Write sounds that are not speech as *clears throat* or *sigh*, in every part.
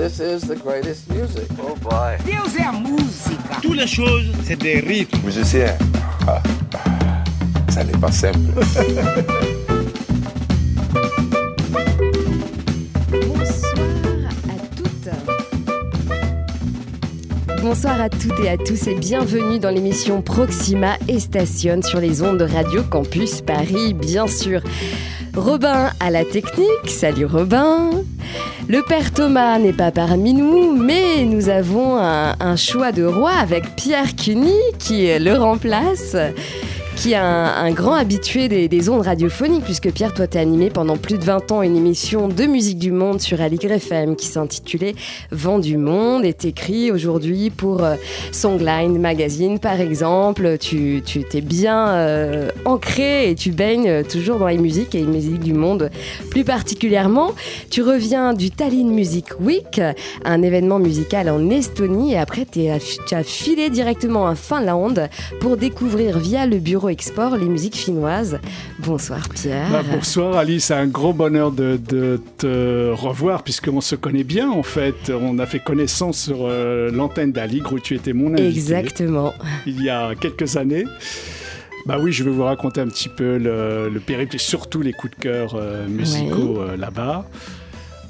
This is the greatest music. Oh boy. Deus é a música. Toutes les choses, c'est des rythmes. Musicien, ah, ça n'est pas simple. Bonsoir à toutes. Bonsoir à toutes et à tous et bienvenue dans l'émission Proxima et Station sur les ondes de Radio Campus Paris, bien sûr. Robin à la technique, salut Robin. Le père Thomas n'est pas parmi nous, mais nous avons un, choix de roi avec Pierre Cuny qui le remplace qui est un, grand habitué des, des, ondes radiophoniques, puisque Pierre, toi, t'es animé pendant plus de 20 ans une émission de musique du monde sur Aligre FM qui s'intitulait Vent du monde et t'écris aujourd'hui pour euh, Songline Magazine, par exemple. Tu, t'es bien euh, ancré et tu baignes toujours dans les musiques et les musiques du monde plus particulièrement. Tu reviens du Tallinn Music Week, un événement musical en Estonie, et après, tu as filé directement en Finlande pour découvrir via le bureau Export les musiques finnoises. Bonsoir Pierre. Bah, bonsoir Alice, c'est un gros bonheur de, de te revoir puisqu'on se connaît bien en fait. On a fait connaissance sur euh, l'antenne d'Aligre où tu étais mon invité. Exactement. Il y a quelques années. Bah oui, je vais vous raconter un petit peu le, le périple et surtout les coups de cœur euh, musicaux euh, là-bas.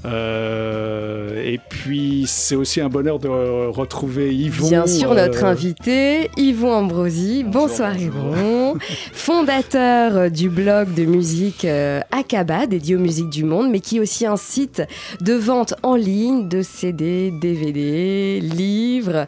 Euh, et puis c'est aussi un bonheur de retrouver Yvon. Bien sûr, notre euh, invité, Yvon Ambrosi. Bonsoir, bonjour. Yvon. Fondateur du blog de musique euh, Akaba, dédié aux musiques du monde, mais qui est aussi un site de vente en ligne de CD, DVD, livres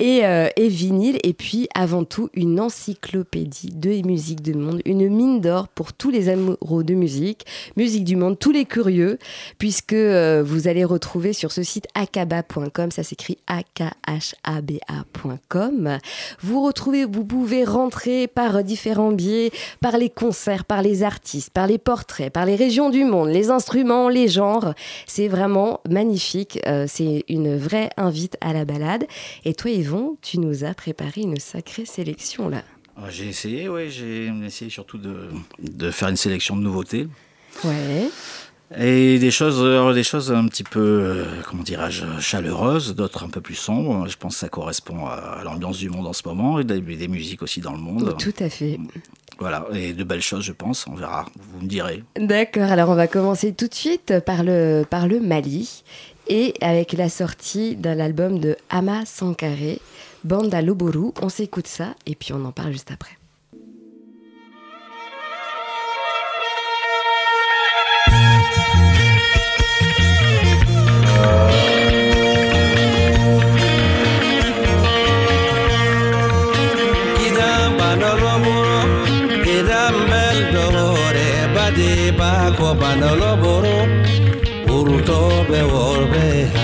et, euh, et vinyles. Et puis, avant tout, une encyclopédie de musique du monde, une mine d'or pour tous les amoureux de musique, musique du monde, tous les curieux, puisque euh, vous allez retrouver sur ce site akaba.com, ça s'écrit A-K-H-A-B-A.com. Vous retrouvez, vous pouvez rentrer par différents biais, par les concerts, par les artistes, par les portraits, par les régions du monde, les instruments, les genres. C'est vraiment magnifique. Euh, c'est une vraie invite à la balade. Et toi, Yvon, tu nous as préparé une sacrée sélection là. Euh, J'ai essayé, oui, j'ai essayé surtout de, de faire une sélection de nouveautés. Ouais. Et des choses, euh, des choses un petit peu, euh, comment dirais-je, chaleureuses, d'autres un peu plus sombres. Je pense que ça correspond à, l'ambiance du monde en ce moment et des, des musiques aussi dans le monde. Tout à fait. Voilà, et de belles choses, je pense. On verra, vous me direz. D'accord, alors on va commencer tout de suite par le, par le Mali et avec la sortie d'un album de Ama Sankare, Banda Loboru. On s'écoute ça et puis on en parle juste après. Bade ba ko boro, uruto be worbe.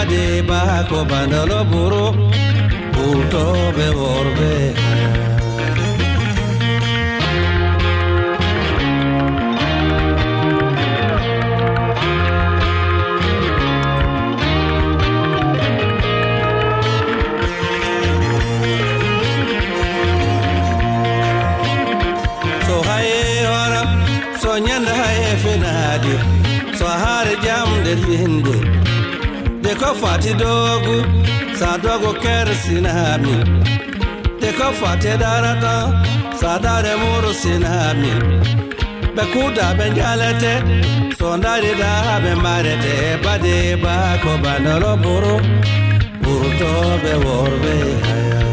bade bako banalo buru Ulto be orbe. fati dogo sadogo kere sinami deko fati darata sadare muru sinami bekuda benjalete sondari da be marete bade ba ko banoro buru to be worbe haya.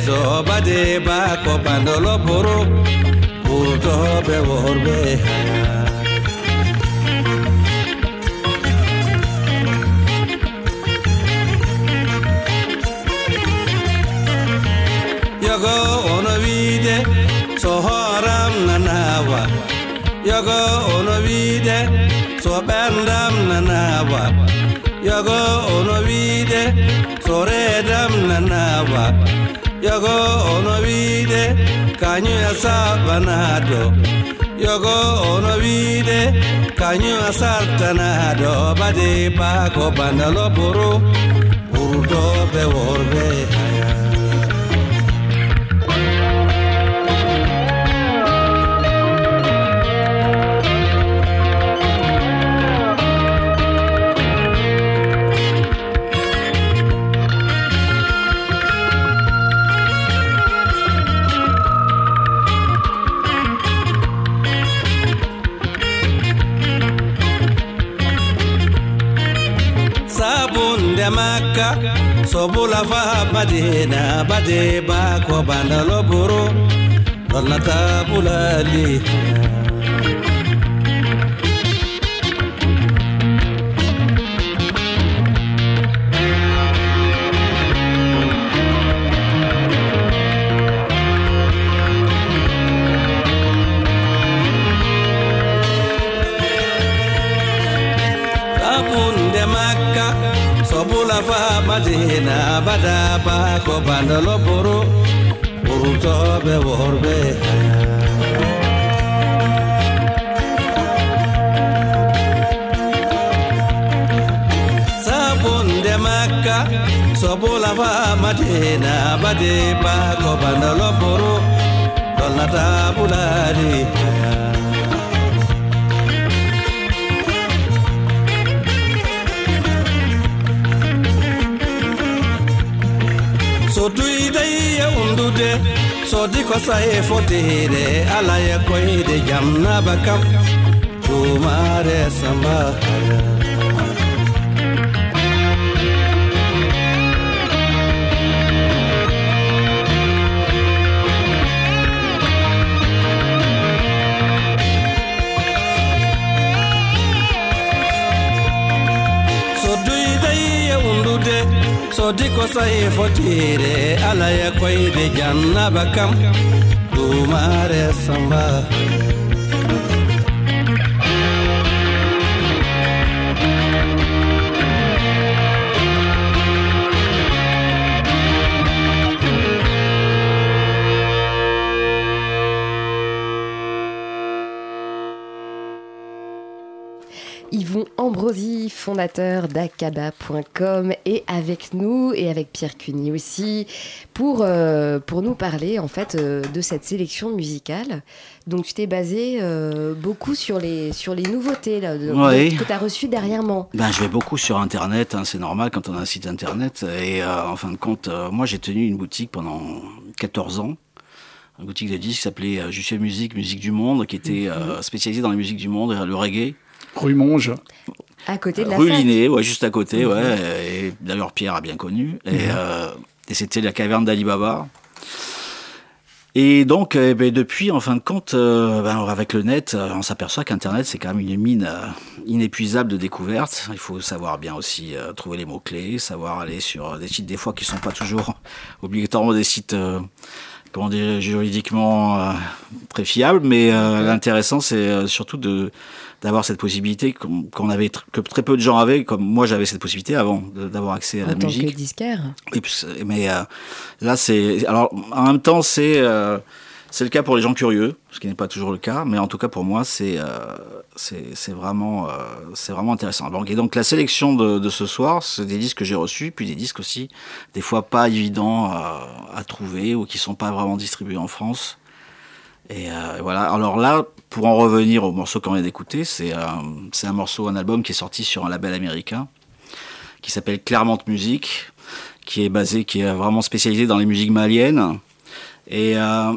so bade ba এসো বাদে বা কপাল বড় ভুলতে হবে ভরবে yogo onobide sohoram nanawa yogo onobide sobendam nanawa vide. onobide soredam nanawa yogo ono wiide kañu a saɓanaɗo yogo ono wiide kañu a sartanaɗo bade bako bandalo boro ɓurdoɓe worɓe sobola fa bade na bade ba ko bandalo boro lorna tabulali মাঝে না বাজা পাক বান্দল বড় পুরুত হবে ভরবে সাবন্দে মাক্কা সবলাভা মাঝে না বাজে পাক বান্দল বড়, দলনাটা বুলারি। হ্যাঁ so dui dai ya undude so di kosa e fotere ala de koide jamna bakam tumare sama sodi ko sayi tiri, ala ye di jannaba kam. Dumare samba. Fondateur d'Akaba.com, est avec nous et avec Pierre Cuny aussi pour, euh, pour nous parler en fait euh, de cette sélection musicale. Donc tu t'es basé euh, beaucoup sur les, sur les nouveautés là, de- Ouais. que tu as reçues dernièrement. Ben, je vais beaucoup sur Internet, hein, c'est normal quand on a un site Internet. Et euh, en fin de compte, euh, moi j'ai tenu une boutique pendant 14 ans, une boutique de disques qui s'appelait euh, Juché Musique, Musique du Monde, qui était euh, spécialisée dans la musique du monde, et le reggae. Rue Monge. À côté de la Rue ouais, juste à côté, ouais. Et d'ailleurs, Pierre a bien connu. Et, euh, et c'était la caverne d'Ali Baba. Et donc, eh ben, depuis, en fin de compte, euh, ben, avec le net, euh, on s'aperçoit qu'Internet, c'est quand même une mine euh, inépuisable de découvertes. Il faut savoir bien aussi euh, trouver les mots-clés, savoir aller sur des sites, des fois, qui sont pas toujours *laughs* obligatoirement des sites, euh, comment dire, juridiquement euh, très fiables. Mais euh, l'intéressant, c'est euh, surtout de d'avoir cette possibilité qu'on avait que très peu de gens avaient comme moi j'avais cette possibilité avant d'avoir accès à En la tant musique que disquaire. mais euh, là, c'est. Alors, en même temps, c'est euh, c'est le cas pour les gens curieux, ce qui n'est pas toujours le cas, mais en tout cas pour moi, c'est euh, c'est vraiment, euh, c'est vraiment intéressant. Donc, et donc, la sélection de, de ce soir, c'est des disques que j'ai reçus, puis des disques aussi, des fois pas évidents à, à trouver ou qui sont pas vraiment distribués en France. Et voilà. Alors là, pour en revenir au morceau qu'on vient d'écouter, c'est un morceau, un album qui est sorti sur un label américain qui s'appelle Claremont Music, qui est basé, qui est vraiment spécialisé dans les musiques maliennes. Et, euh,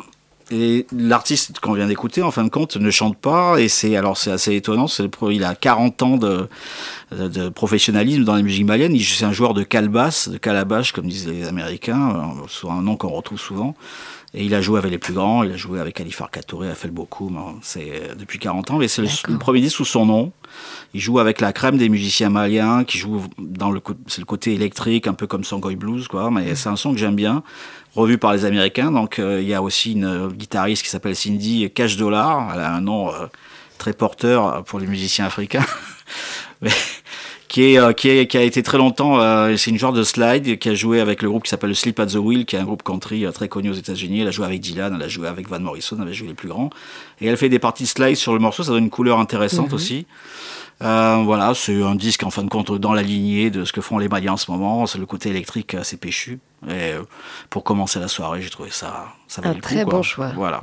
l'artiste qu'on vient d'écouter, en fin de compte, ne chante pas. Et c'est alors c'est assez étonnant. Il a 40 ans de, professionnalisme dans les musiques maliennes. C'est un joueur de de calabash, comme disent les Américains, euh, soit un nom qu'on retrouve souvent. Et il a joué avec les plus grands, il a joué avec Alifar Katouré, a fait le beaucoup, c'est euh, depuis 40 ans, mais c'est le, premier disque sous son nom. Il joue avec la crème des musiciens maliens, qui joue dans le, le côté électrique, un peu comme Songoy Blues, quoi, mais c'est un son que j'aime bien, revu par les Américains. Donc euh, il y a aussi une euh, guitariste qui s'appelle Cindy Cash Dollar, elle a un nom euh, très porteur pour les musiciens africains. *laughs* Mais- qui, est, euh, qui, est, qui a été très longtemps, euh, c'est une genre de slide qui a joué avec le groupe qui s'appelle Sleep at the Wheel, qui est un groupe country euh, très connu aux États-Unis. Elle a joué avec Dylan, elle a joué avec Van Morrison, elle a joué les plus grands. Et elle fait des parties de slide sur le morceau, ça donne une couleur intéressante aussi. Euh, voilà, c'est un disque en fin de compte dans la lignée de ce que font les Maliens en ce moment. C'est le côté électrique assez péchu. Et pour commencer la soirée, j'ai trouvé ça, ça valait Un le très coup, quoi. bon choix. Voilà.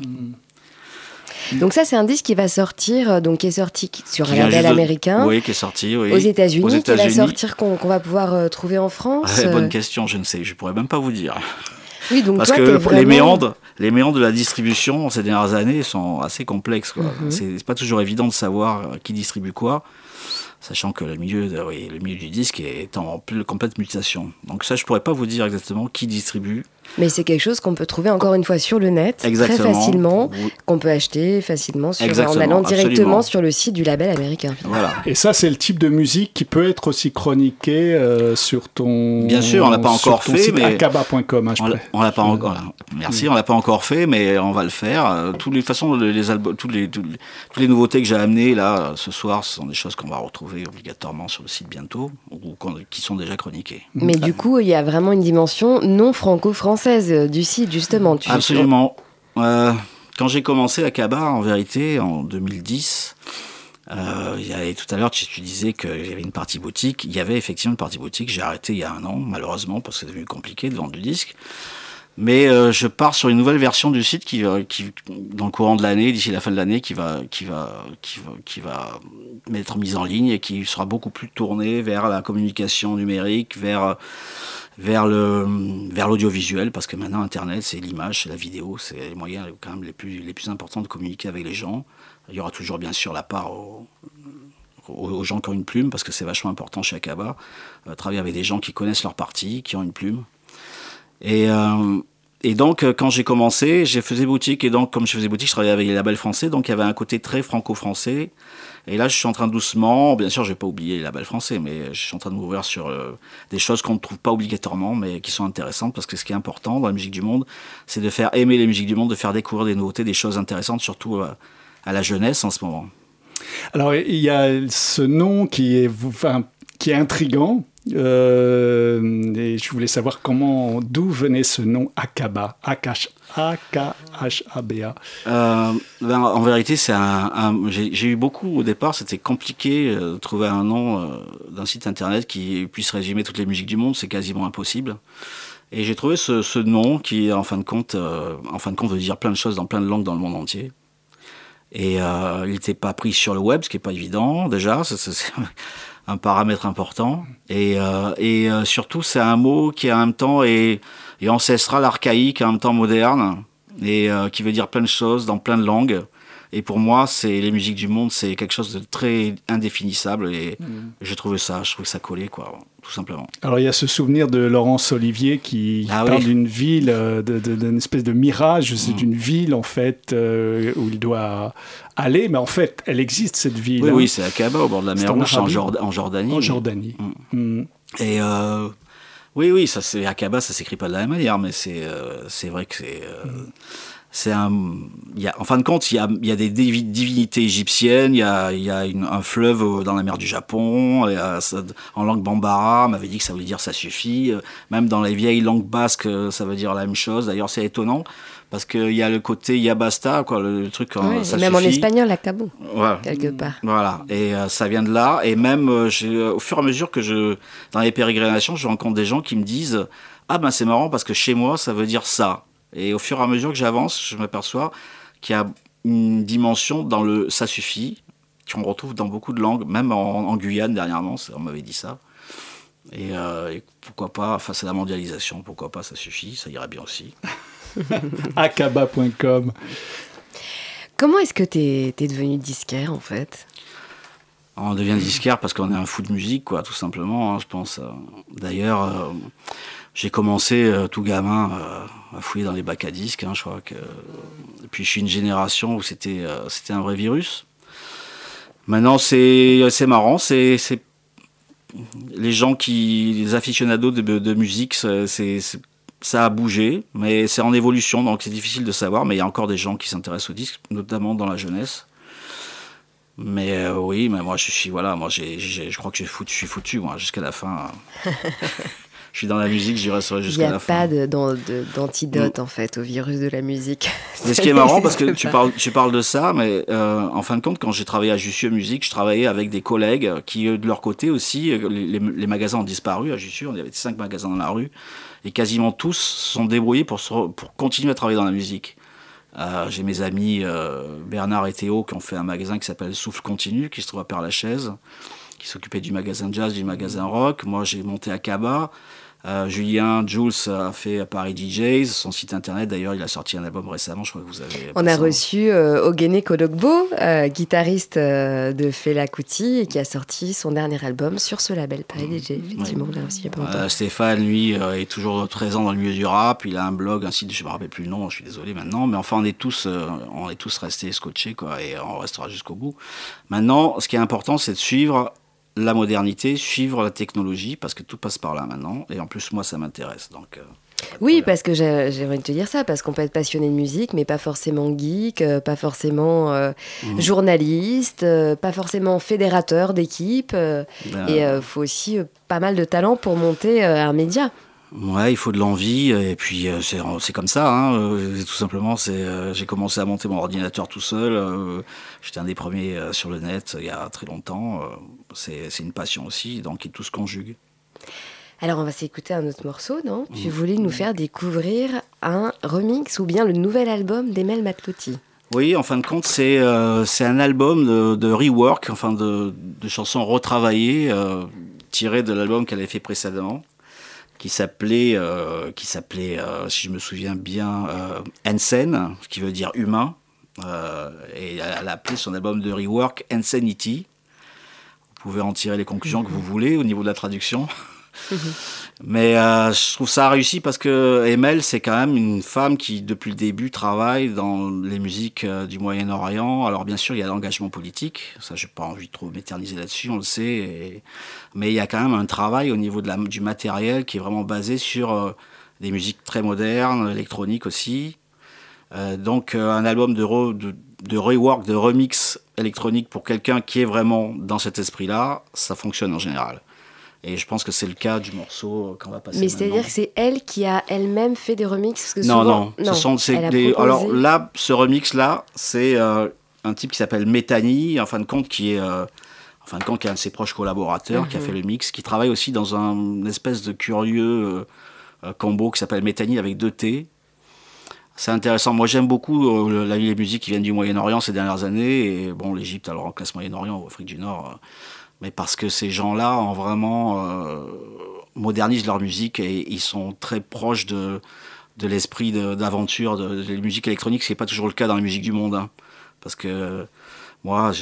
Donc ça, c'est un disque qui va sortir, euh, donc qui est sorti sur Qui un label de- américain. Oui, qui est sorti. Oui. Aux États-Unis, qui va sortir, qu'on va pouvoir euh, trouver en France. Ouais, bonne euh. question, je ne sais, je pourrais même pas vous dire. Oui, donc Parce toi, que les méandres, les méandres de la distribution ces dernières années sont assez complexes. Mhm. C'est pas toujours évident de savoir qui distribue quoi, sachant que le milieu, de- oui, le milieu du disque est en complète mutation. Donc ça, je pourrais pas vous dire exactement qui distribue. Mais c'est quelque chose qu'on peut trouver encore une fois sur le net, Exactement. très facilement, Oui. qu'on peut acheter facilement sur, en allant directement absolument. sur le site du label américain. Voilà. Et ça, c'est le type de musique qui peut être aussi chroniqué euh, sur ton. Bien sûr, on l'a pas encore ton fait, site mais- Akaba.com, hein, On l'a- pas je- encore. Merci, on l'a pas encore fait, mais on va le faire. Euh, Tous les de toute façon, les, albums, toutes les, toutes les, toutes les nouveautés que j'ai amenées là ce soir, ce sont des choses qu'on va retrouver obligatoirement sur le site bientôt ou qui sont déjà chroniquées. Mais du coup, il y a vraiment une dimension non franco-française euh, du site, justement. Tu- Absolument. Euh, quand j'ai commencé à Kaba, en vérité, en 2010, euh, il y avait, tout à l'heure, tu, tu disais qu'il y avait une partie boutique. Il y avait effectivement une partie boutique. J'ai arrêté il y a un an, malheureusement, parce que c'est devenu compliqué de vendre du disque. Mais euh, je pars sur une nouvelle version du site qui, qui dans le courant de l'année, d'ici la fin de l'année, qui va, qui va, qui va, être mise en ligne et qui sera beaucoup plus tournée vers la communication numérique, vers vers le vers l'audiovisuel parce que maintenant internet c'est l'image c'est la vidéo c'est les moyens quand même les plus les plus importants de communiquer avec les gens. Il y aura toujours bien sûr la part aux, gens qui ont une plume parce que c'est vachement important chez Akaba euh, travailler avec des gens qui connaissent leur partie qui ont une plume et euh, et donc, euh, quand j'ai commencé, j'ai faisais boutique. Et donc, comme je faisais boutique, je travaillais avec les labels français. Donc, il y avait un côté très franco-français. Et là, je suis en train doucement, bien sûr, je vais pas oublier les labels français, mais je suis en train de m'ouvrir sur euh, des choses qu'on ne trouve pas obligatoirement, mais qui sont intéressantes. Parce que ce qui est important dans la musique du monde, c'est de faire aimer les musiques du monde, de faire découvrir des nouveautés, des choses intéressantes, surtout euh, à la jeunesse en ce moment. Alors, il y a ce nom qui est, enfin, qui est intrigant. Euh, et je voulais savoir comment, d'où venait ce nom Akaba, A-K-H-A-B-A. Euh, ben, en vérité, j'ai eu beaucoup au départ. C'était compliqué euh, de trouver un nom d'un site internet qui puisse résumer toutes les musiques du monde. C'est quasiment impossible. Et j'ai trouvé ce, nom qui, en fin de compte, en fin de compte, veut dire plein de choses dans plein de langues dans le monde entier. Et il n'était pas pris sur le web, ce qui n'est pas évident déjà. Un paramètre important. Et, euh, et euh, surtout, c'est un mot qui en même temps est, est ancestral, archaïque, en même temps moderne, et euh, qui veut dire plein de choses dans plein de langues. Et pour moi, c'est les musiques du monde, c'est quelque chose de très indéfinissable. Et j'ai trouvé ça, je trouve ça collé, quoi, tout simplement. Alors, il y a ce souvenir de Laurence Olivier qui Ah parle oui. d'une ville, euh, d'une espèce de mirage. C'est Mm. une ville, en fait, euh, où il doit aller. Mais en fait, elle existe, cette ville. Oui, hein, oui, c'est à Kaaba, au bord de la mer Rouge, en, Jordanie. en Jordanie. Mm. Et euh, oui, oui, ça c'est Akaba, ça s'écrit pas de la même manière, mais c'est euh, c'est vrai que c'est euh, c'est un. Il y a, en fin de compte, il y a, il y a des divi- divinités égyptiennes, il y a, il y a une- un fleuve dans la mer du Japon, ça- en langue bambara, on m'avait dit que ça voulait dire ça suffit. Euh, Même dans les vieilles langues basques, euh, ça veut dire la même chose. D'ailleurs, c'est étonnant parce qu'il y a le côté yabasta, quoi, le, le truc. euh, ça et même en espagnol, acabo, Voilà. quelque part. Voilà, et euh, ça vient de là. Et même euh, euh, au fur et à mesure que je, dans les pérégrinations, je rencontre des gens qui me disent Ah ben c'est marrant parce que chez moi ça veut dire ça. Et au fur et à mesure que j'avance, je m'aperçois qu'il y a une dimension dans le ça suffit, qu'on retrouve dans beaucoup de langues, même en, en Guyane dernièrement, on m'avait dit ça. Et, euh, et pourquoi pas, face à la mondialisation, pourquoi pas ça suffit, ça irait bien aussi. *laughs* Akaba.com. Comment est-ce que t'es es devenu disquaire, en fait? On devient disquaire parce qu'on est un fou de musique, quoi, tout simplement, hein, je pense. euh. D'ailleurs, euh, j'ai commencé euh, tout gamin euh, à fouiller dans les bacs à disques, hein, je crois que. Et puis je suis une génération où c'était euh, un vrai virus. Maintenant, c'est marrant, les gens qui, les aficionados de, de musique, c'est ça a bougé, mais c'est en évolution, donc c'est difficile de savoir. Mais il y a encore des gens qui s'intéressent aux disques, notamment dans la jeunesse. Mais euh, oui, mais moi je suis voilà, moi je crois que j'ai foutu, je suis foutu moi jusqu'à la fin. *laughs* je suis dans la musique, j'y resterai Il n'y jusqu'à a la fin. Mm. pas de- d'an- de- d'antidote en fait au virus de la musique. Mais ce qui est marrant, parce que *laughs* tu pas. parles, tu parles de ça, mais euh, en fin de compte, quand j'ai travaillé à Jussieu Musique, je travaillais avec des collègues qui, de leur côté aussi, euh, les, magasins ont disparu à Jussieu, il y avait cinq magasins dans la rue, et quasiment tous se sont débrouillés pour, se re- pour continuer à travailler dans la musique. Euh, j'ai mes amis euh, Bernard et Théo qui ont fait un magasin qui s'appelle Souffle Continu, qui se trouve à Père-Lachaise, qui s'occupait du magasin jazz, du magasin rock. Moi, j'ai monté à Kaba. Euh, Julien Jules a fait Paris DJs, son site internet d'ailleurs, il a sorti un album récemment, je crois que vous avez. On a reçu euh, Ogene Kodogbo, euh, guitariste euh, de Fela Kuti, et qui a sorti son dernier album sur ce label Paris DJ. Effectivement, on l'a reçu il y a pas longtemps. Stéphane, lui, est toujours présent dans le milieu du rap. Il a un blog, un site, je me rappelle plus le nom, je suis désolé maintenant. Mais enfin, on est tous, on est tous restés scotchés, quoi, et on restera jusqu'au bout. Maintenant, ce qui est important, c'est de suivre la modernité, suivre la technologie, parce que tout passe par là maintenant. Et en plus, moi, ça m'intéresse. Donc, euh, Oui, parce que j'ai envie de te dire ça, parce qu'on peut être passionné de musique, mais pas forcément geek, euh, pas forcément euh, Mhm. journaliste, euh, pas forcément fédérateur d'équipe. euh, Ben, et il faut aussi pas mal de talent pour monter un média. Ouais, il faut de l'envie et puis euh, c'est c'est comme ça. Hein, euh, tout simplement, c'est euh, j'ai commencé à monter mon ordinateur tout seul. Euh, J'étais un des premiers euh, sur le net il y a très longtemps. euh, c'est une passion aussi, donc tout se conjugue. Alors on va s'écouter un autre morceau, non? Mhm. Tu voulais nous faire découvrir un remix ou bien le nouvel album d'Emel Matlotti. Oui, en fin de compte, c'est euh, un album de, de rework, enfin de, de chansons retravaillées, euh, tirées de l'album qu'elle avait fait précédemment, qui s'appelait, euh, qui s'appelait, euh, si je me souviens bien, euh, Ensen, qui veut dire humain. Euh, et elle a appelé son album de rework Insanity. Vous pouvez en tirer les conclusions que vous voulez au niveau de la traduction. *laughs* Mais euh, je trouve ça réussi parce que Emel, c'est quand même une femme qui, depuis le début, travaille dans les musiques euh, du Moyen-Orient. Alors, bien sûr, il y a l'engagement politique. Ça, j'ai pas envie de trop m'éterniser là-dessus, on le sait. et- Mais il y a quand même un travail au niveau de la, du matériel qui est vraiment basé sur euh, des musiques très modernes, électroniques aussi. Euh, donc, euh, un album de, re- de, de rework, de remix électronique pour quelqu'un qui est vraiment dans cet esprit-là, ça fonctionne en général. Et je pense que c'est le cas du morceau qu'on va passer Mais c'est-à-dire que c'est elle qui a elle-même fait des remixes parce que Non, souvent- non, ce sont des. Alors là, ce remix-là, c'est euh, un type qui s'appelle Métani, en fin de compte, qui est. euh, en fin de compte, qui est un de ses proches collaborateurs, qui a Mhm. fait le mix, qui travaille aussi dans un une espèce de curieux euh, euh, combo qui s'appelle Métani avec deux T. C'est intéressant. Moi, j'aime beaucoup euh, la- les musiques qui viennent du Moyen-Orient ces dernières années. Et bon, l'Égypte, alors en classe Moyen-Orient ou Afrique du Nord. euh, mais parce que ces gens-là ont vraiment euh, modernisent leur musique et ils sont très proches de, l'esprit d'aventure de, la musique électronique, ce n'est pas toujours le cas dans la musique du monde. hein. Parce que moi,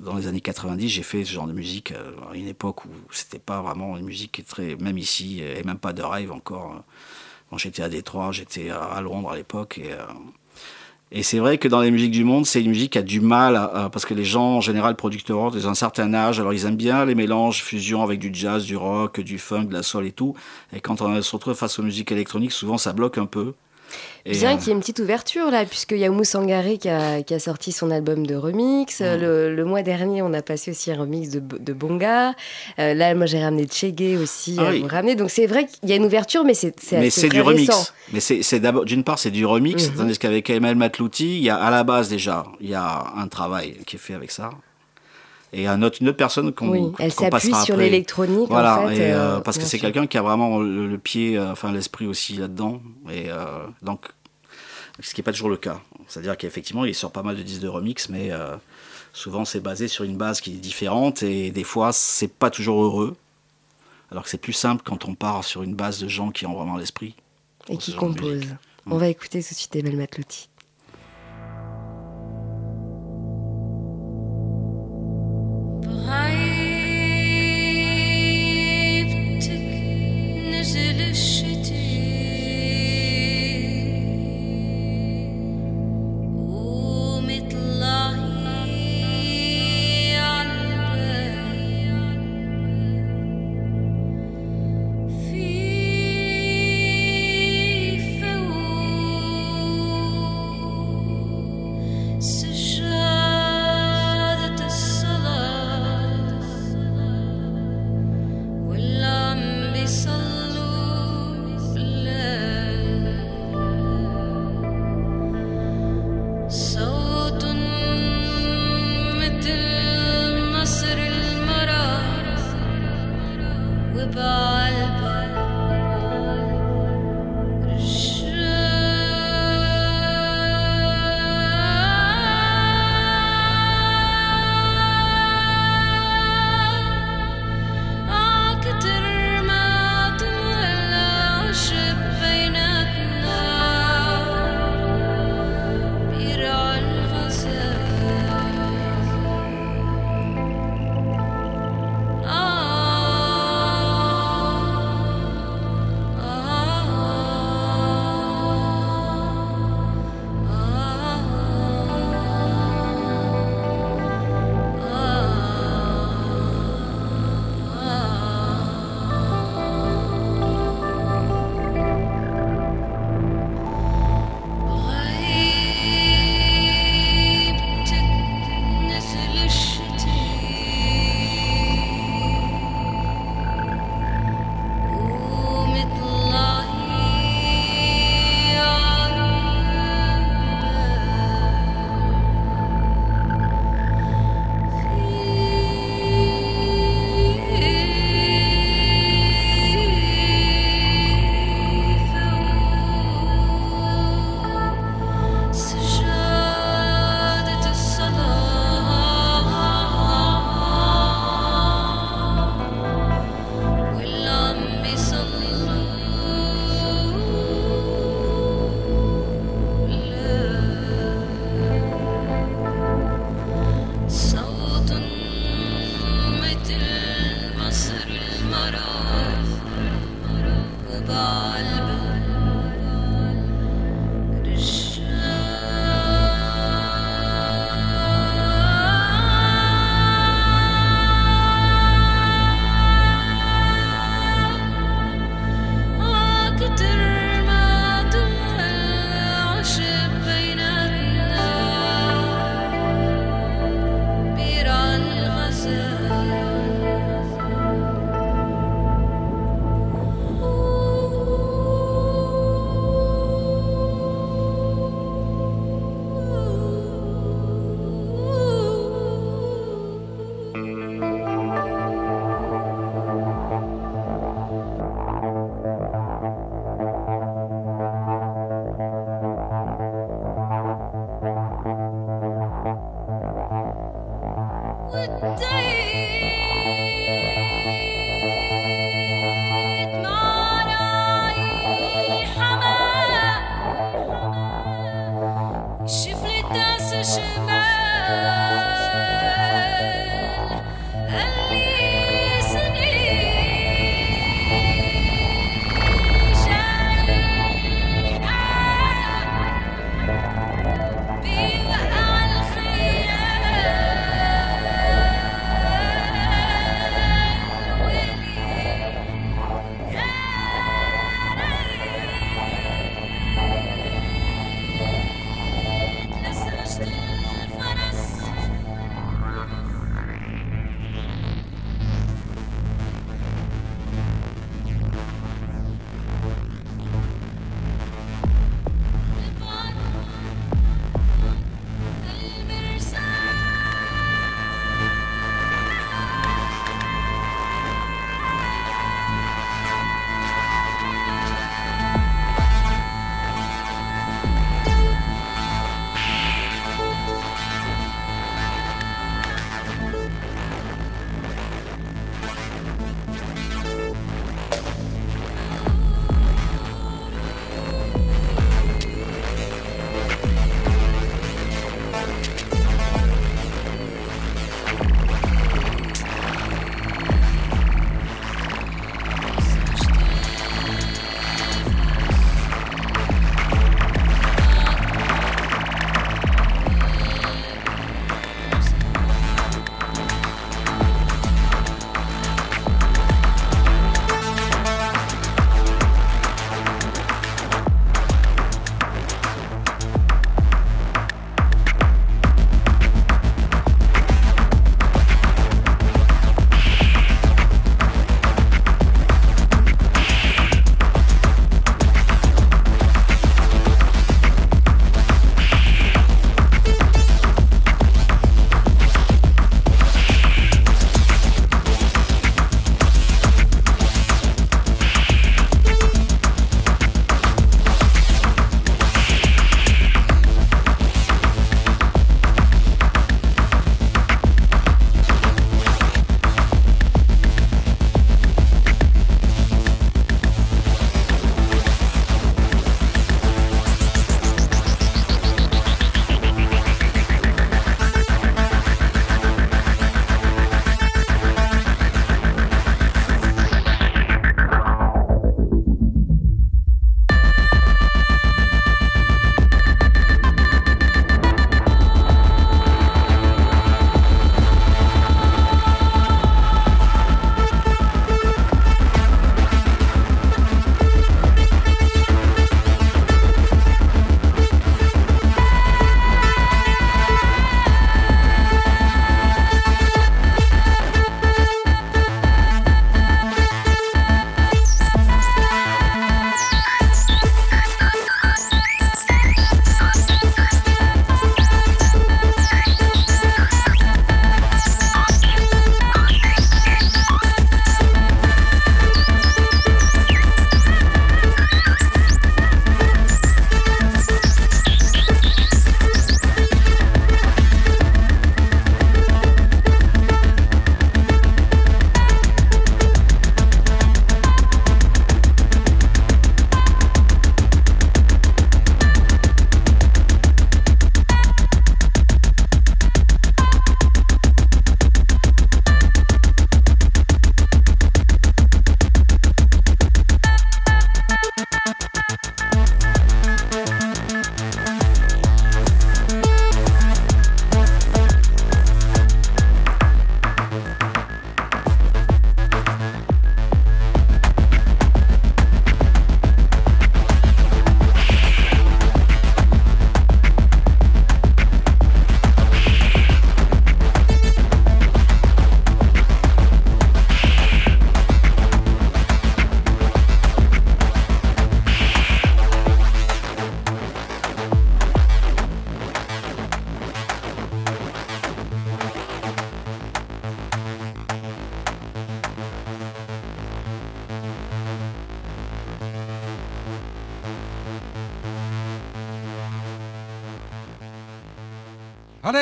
dans les années 90, j'ai fait ce genre de musique à une époque où c'était pas vraiment une musique qui très, même ici, et même pas de rave encore. Quand j'étais à Détroit, j'étais à, Londres à l'époque. Et, euh, et c'est vrai que dans les musiques du monde, c'est une musique qui a du mal, parce que les gens, en général, producteurs, ils ont un certain âge, alors ils aiment bien les mélanges, fusion avec du jazz, du rock, du funk, de la soul et tout. Et quand on se retrouve face aux musiques électroniques, souvent ça bloque un peu. Et, Bien euh, qu'il y ait une petite ouverture là, puisqu'il y a Oumou Sangaré qui a, qui a sorti son album de remix. Euh, Le, le mois dernier, on a passé aussi un remix de, de Bonga. Euh, là, moi, j'ai ramené Chege aussi Ah oui. ramener. Donc, c'est vrai qu'il y a une ouverture, mais c'est mais c'est du remix. récent. Mais c'est c'est d'abord, d'une part, c'est du remix, Mhm. tandis qu'avec Emel Matlouti, il y a à la base déjà, il y a un travail qui est fait avec ça. Et un autre, une autre personne qu'on Oui, elle s'appuie sur l'électronique. Voilà, en fait, et, euh, euh, parce que c'est quelqu'un qui a vraiment le, le pied, euh, enfin l'esprit aussi là-dedans. Et donc, ce qui n'est pas toujours le cas. C'est-à-dire qu'effectivement, il sort pas mal de disques de remix, mais souvent c'est basé sur une base qui est différente et des fois, c'est pas toujours heureux. Alors que c'est plus simple quand on part sur une base de gens qui ont vraiment l'esprit. Et qui ce genre de compose. musique. On va écouter tout de suite Emel Matlouti.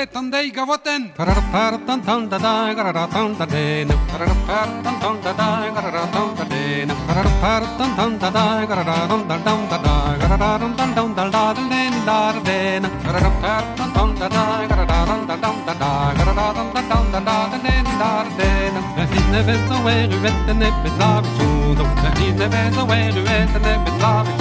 Tandeigavoten. Det finner väl så är du vet, den är beslavet. Det.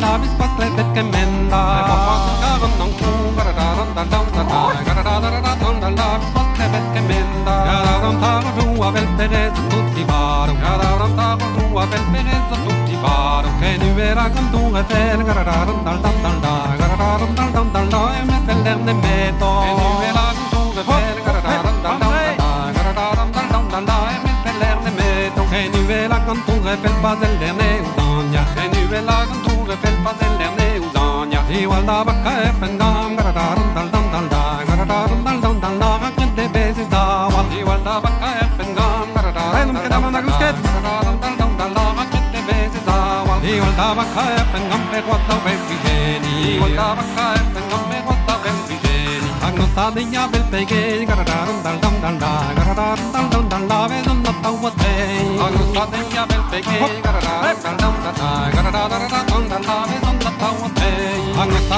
Love is da da da da. penez tutti con tutti che vera con dal dal dal dal dal dal dal dal e me meto vera con dal dal dal dal dal dal dal e me meto vera con del udania vera con del udania e Guantavacaepen, Ampeguatavempigeni, Guantavacaepen, Ampeguatavempigeni, Agnotadinya belpegeni, Gararan dal dam dal da, Gararan dal dam dal da, Vedum la tawatei, Agnotadinya belpegeni, Gararan dal dam dal da, Gararan dal dam dal da,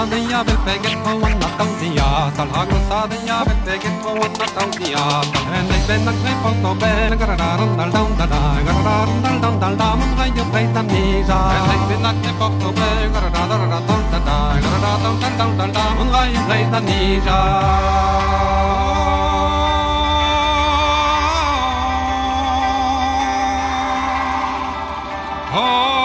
الصادية بالباقات فونا التوزيع طلعة الصادية بالباقات فونا التوزيع طلعانك بينك بين فوق وبين قرار دل دل دل قرار دل دل دل دل متغير بيت النيزة طلعانك بينك بين فوق وبين قرار دل دل دل دل قرار دل دل دل دل دل متغير بيت النيزة Oh!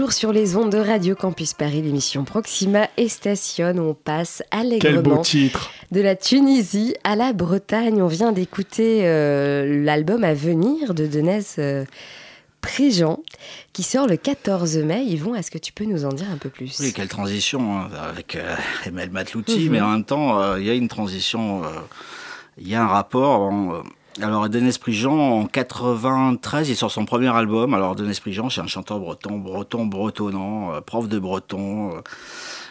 Toujours sur les ondes de Radio Campus Paris, l'émission Proxima et Station, où on passe Quel beau allègrement titre de la Tunisie à la Bretagne. On vient d'écouter euh, l'album à venir de Denise euh, Préjean, qui sort le 14 mai. Yvon, est-ce que tu peux nous en dire un peu plus? Oui, quelle transition hein, avec euh, Emel Matlouti, Mhm. mais en même temps, euh, il y a une transition, euh, il y a un rapport. en, euh, alors, Denis Prigent, en 93, il sort son premier album. Alors, Denis Prigent, c'est un chanteur breton, breton, bretonnant, euh, prof de breton, euh,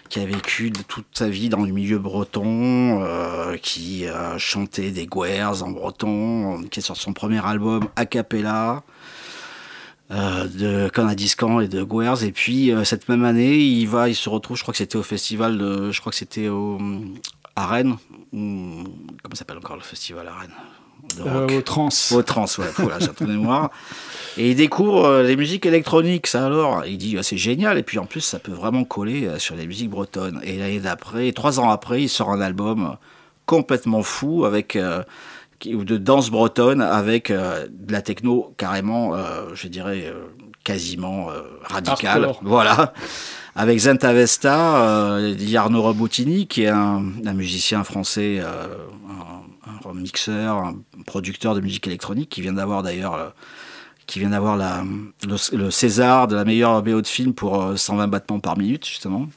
qui a vécu toute sa vie dans le milieu breton, euh, qui a chanté des guers en breton, qui sort son premier album a cappella de Canadiscan et de Guers. Et puis cette même année, il va, il se retrouve, je crois que c'était au festival de, je crois que c'était à Rennes. ou- comment s'appelle encore le festival à Rennes? Au trans. Au trans, ouais, voilà, j'ai un mémoire. Et il découvre euh, les musiques électroniques, ça alors. Il dit, ah, c'est génial. Et puis en plus, ça peut vraiment coller euh, sur les musiques bretonnes. Et l'année d'après, trois ans après, il sort un album euh, complètement fou avec. euh, de danse bretonne avec euh, de la techno carrément, euh, je dirais, euh, quasiment euh, radicale. Hardcore. Voilà. Avec Zenta Vesta, euh, Arnaud Robotini, qui est un, un musicien français, euh, un, un mixeur, un producteur de musique électronique, qui vient d'avoir d'ailleurs euh, qui vient d'avoir la- le, le César de la meilleure BO de film pour euh, 120 battements par minute, justement.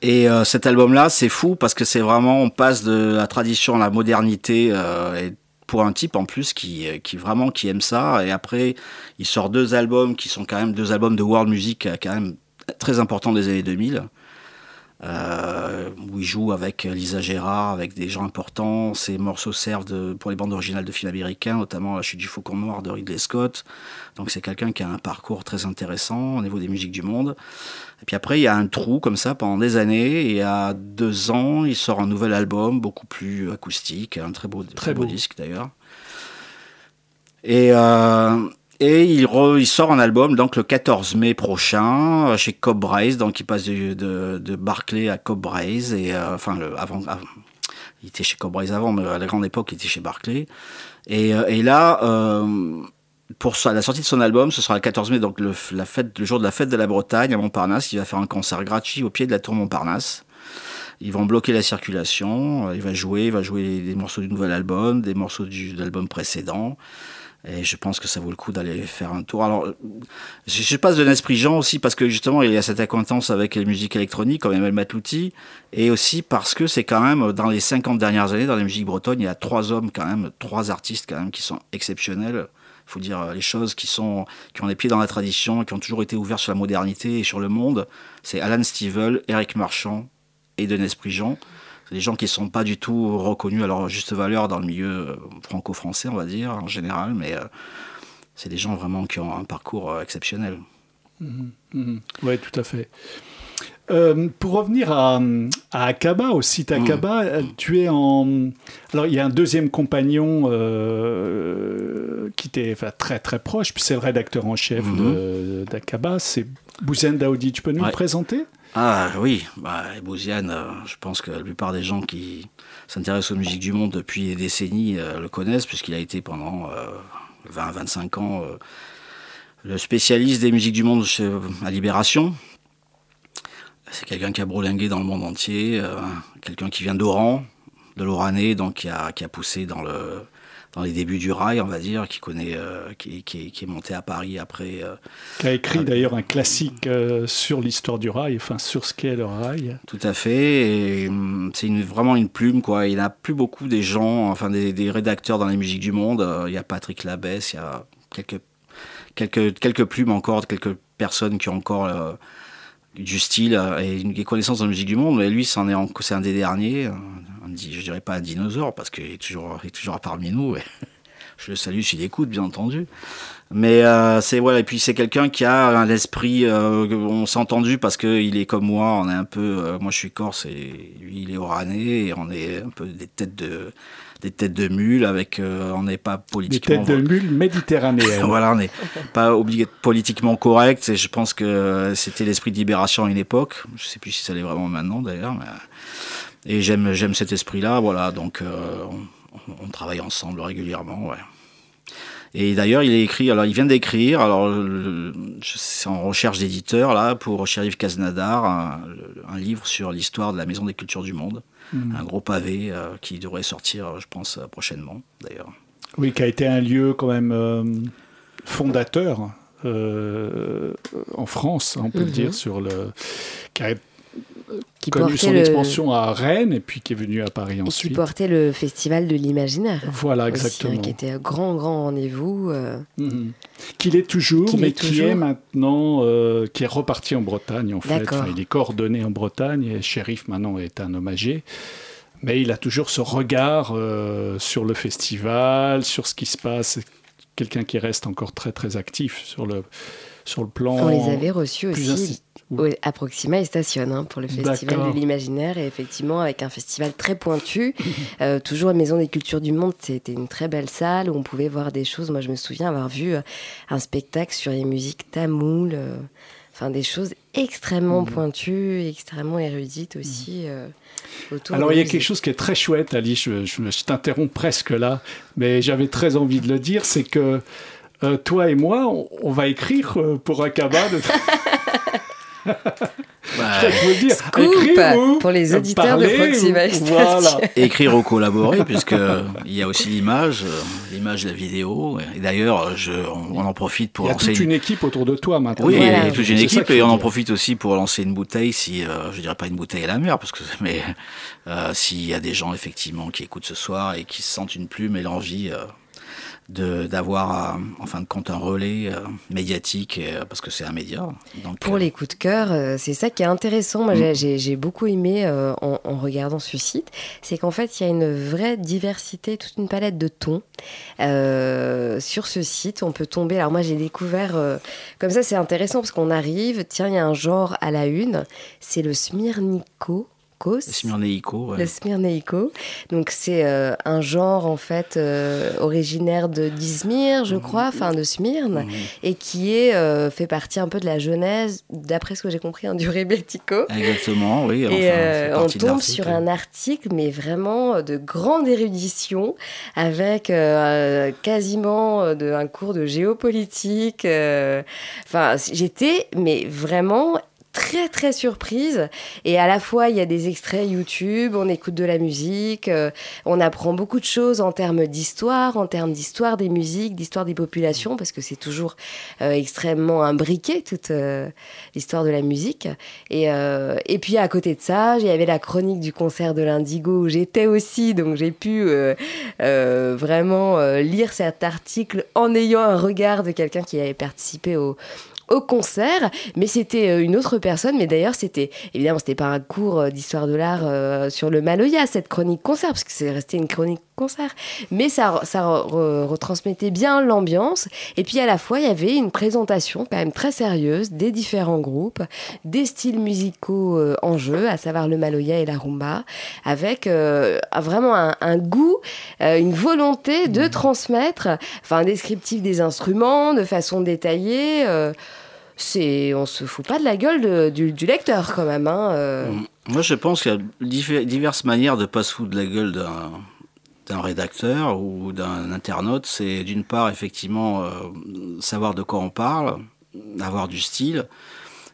Et euh, cet album-là, c'est fou parce que c'est vraiment, on passe de la tradition à la modernité, euh, et pour un type en plus qui, qui vraiment qui aime ça. Et après, il sort deux albums qui sont quand même deux albums de world music euh, quand même très importants des années 2000. Euh, où il joue avec Lisa Gérard, avec des gens importants. Ces morceaux servent de- pour les bandes originales de films américains, notamment La chute du faucon noir de Ridley Scott. Donc c'est quelqu'un qui a un parcours très intéressant au niveau des musiques du monde. Et puis après, il y a un trou comme ça pendant des années. Et a deux ans, il sort un nouvel album, beaucoup plus acoustique, un très beau, très beau beau. disque d'ailleurs. Et, euh, et il, sort un album donc le 14 mai prochain euh, chez Cobb Braze, donc il passe de, Barclay à Cobb Braze et euh, enfin le, avant, il était chez Cobb Braze avant, mais à la grande époque il était chez Barclay. Et, euh, là, euh, pour la sortie de son album, ce sera le 14 mai, donc le, jour de la fête de la Bretagne à Montparnasse. Il va faire un concert gratuit au pied de la tour Montparnasse. Ils vont bloquer la circulation. Il va jouer, il va jouer des morceaux du nouvel album, des morceaux de l'album précédent. Et je pense que ça vaut le coup d'aller faire un tour. Alors, je, passe de l'esprit Jean aussi parce que justement il y a cette acquaintance avec les musiques électroniques comme Emel Matlouti et aussi parce que c'est quand même dans les 50 dernières années dans la musique bretonne il y a trois hommes quand même, trois artistes quand même qui sont exceptionnels. Faut dire les choses qui sont qui ont les pieds dans la tradition, qui ont toujours été ouverts sur la modernité et sur le monde. C'est Alan Stivell, Eric Marchand et Denis Prigent. Des gens qui ne sont pas du tout reconnus à leur juste valeur dans le milieu euh, franco-français, on va dire, en général, mais euh, c'est des gens vraiment qui ont un parcours euh, exceptionnel. Oui, tout à fait. Euh, pour revenir à, à Akaba, au site Akaba, euh, tu es en. Alors, il y a un deuxième compagnon euh, qui t'est enfin, très très proche, puis c'est le rédacteur en chef de- d'Akaba, c'est Bouzen Daoudi. Tu peux nous Ouais. le présenter? Ah oui, bah, Bouziane, euh, je pense que la plupart des gens qui s'intéressent aux musiques du monde depuis des décennies euh, le connaissent, puisqu'il a été pendant 20-25 ans euh, le spécialiste des musiques du monde à Libération. C'est quelqu'un qui a brolingué dans le monde entier, quelqu'un qui vient d'Oran, de l'Oranais, donc qui a poussé dans, le, dans les débuts du rail, on va dire, qui, connaît, euh, qui, qui- qui est monté à Paris après. euh, qui a écrit d'ailleurs un classique euh, sur l'histoire du rail, enfin sur ce qu'est le rail. Tout à fait. Et hum, c'est vraiment une plume, quoi. Il n'y a plus beaucoup des gens, enfin des, des rédacteurs dans les musiques du monde. Il y a Patrick Labesse, il y a quelques, quelques, quelques plumes encore, quelques personnes qui ont encore du style euh, et une des connaissances dans la musique du monde. Mais lui, c'en est en- c'est un des derniers. Un, un je dirais pas un dinosaure, parce qu'il est toujours, il est toujours parmi nous. *laughs* je le salue s'il écoute, bien entendu. Mais euh, c'est voilà, et puis c'est quelqu'un qui a un esprit. euh, on s'est entendu parce que il est comme moi. On est un peu. euh, moi, je suis corse et lui, il est oranais et on est un peu des têtes de des têtes de mule avec. euh, on n'est pas Des politiquement. têtes de mule méditerranéennes. *laughs* Voilà, on n'est pas politiquement correct. Et je pense que c'était l'esprit de libération à une époque. Je sais plus si ça l'est vraiment maintenant d'ailleurs. mais- Et j'aime, j'aime cet esprit-là. Voilà, donc euh, on, on travaille ensemble régulièrement. Ouais. Et d'ailleurs, il est écrit. Alors, il vient d'écrire. Alors, c'est en recherche d'éditeur là pour Shérif Kaznadar, un livre sur l'histoire de la Maison des Cultures du Monde. Un gros pavé euh, qui devrait sortir, je pense, euh, prochainement. D'ailleurs. Oui, qui a été un lieu quand même euh, fondateur euh, en France, on peut le Mhm. dire, sur le qui a Qui connu son le- expansion à Rennes et puis qui est venu à Paris Et qui ensuite. portait le festival de l'imaginaire. Voilà, aussi, hein, exactement. qui était un grand, grand rendez-vous. euh, Mhm. Qu'il est toujours, Qu'il mais est qui est maintenant, euh, qui est reparti en Bretagne en fait. Enfin, il est coordonné en Bretagne et shérif maintenant est un homme âgé. Mais il a toujours ce regard euh, sur le festival, sur ce qui se passe. Quelqu'un qui reste encore très très actif sur le, sur le plan. On les avait reçus aussi Oui, à Proxima et stationne hein, pour le Festival de l'Imaginaire. Et effectivement, avec un festival très pointu. *laughs* Euh, toujours la Maison des Cultures du Monde, c'était une très belle salle où on pouvait voir des choses. Moi, je me souviens avoir vu euh, un spectacle sur les musiques tamoules. euh, Enfin, des choses extrêmement Mhm. pointues, extrêmement érudites aussi. euh, autour Alors il y a musique. quelque chose qui est très chouette, Ali, je, je- je t'interromps presque là, mais j'avais très envie de le dire, c'est que euh, toi et moi, on, on va écrire euh, pour Akaba. De... *laughs* Bah, je peux le dire. Scoop Écrire ou pour les auditeurs de Proxima ou-. Voilà. *laughs* écrire ou collaborer, puisque il y a aussi l'image, euh, l'image de la vidéo. Et d'ailleurs, je, on, on en profite pour Il y a lancer toute une équipe autour de toi maintenant. Oui, Voilà. il y a toute une équipe et on en profite aussi pour lancer une bouteille si, euh, je dirais pas une bouteille à la mer, parce que, *laughs* mais euh, s'il y a des gens effectivement qui écoutent ce soir et qui se sentent une plume et l'envie euh, d'avoir, euh, en fin de compte, un relais euh, médiatique, euh, parce que c'est un média. Donc, Pour euh, les coups de cœur, c'est ça qui est intéressant. Moi, j'ai- j'ai beaucoup aimé en, en regardant ce site, c'est qu'en fait, il y a une vraie diversité, toute une palette de tons. Sur ce site, on peut tomber. Alors moi, j'ai découvert comme ça, c'est intéressant parce qu'on arrive. Tiens, il y a un genre à la une, c'est le Smyrnico. Le Smyrnéico, ouais. Le Smyrnéico. Donc c'est euh, un genre en fait euh, originaire de d'Izmir, je crois, enfin de Smyrne, Mhm. et qui est euh, fait partie un peu de la genèse, d'après ce que j'ai compris, hein, du Rebettico. Exactement, oui. enfin, Et on tombe sur un article, mais vraiment de grande érudition, avec quasiment de, un cours de géopolitique. Enfin, j'étais, mais vraiment très très surprise. Et à la fois il y a des extraits YouTube on écoute de la musique euh, on apprend beaucoup de choses en termes d'histoire en termes d'histoire des musiques d'histoire des populations parce que c'est toujours euh, extrêmement imbriqué toute euh, l'histoire de la musique. Et, et puis à côté de ça, il y avait la chronique du concert de l'Indigo où j'étais aussi, donc j'ai pu vraiment lire cet article en ayant un regard de quelqu'un qui avait participé au au concert, mais c'était euh, une autre personne. Mais d'ailleurs, c'était évidemment, c'était pas un cours euh, d'histoire de l'art euh, sur le Maloya, cette chronique concert, parce que c'est resté une chronique concert. Mais ça, ça re- retransmettait bien l'ambiance. Et puis à la fois, il y avait une présentation quand même très sérieuse des différents groupes, des styles musicaux euh, en jeu, à savoir le Maloya et la rumba, avec euh, vraiment un, un goût, une volonté de transmettre, enfin un descriptif des instruments de façon détaillée. C'est, on se fout pas de la gueule du, lecteur quand même. Hein, euh. Moi, je pense qu'il y a diverses manières de pas se foutre de la gueule d'un rédacteur ou d'un internaute. C'est d'une part, effectivement, euh, savoir de quoi on parle, avoir du style.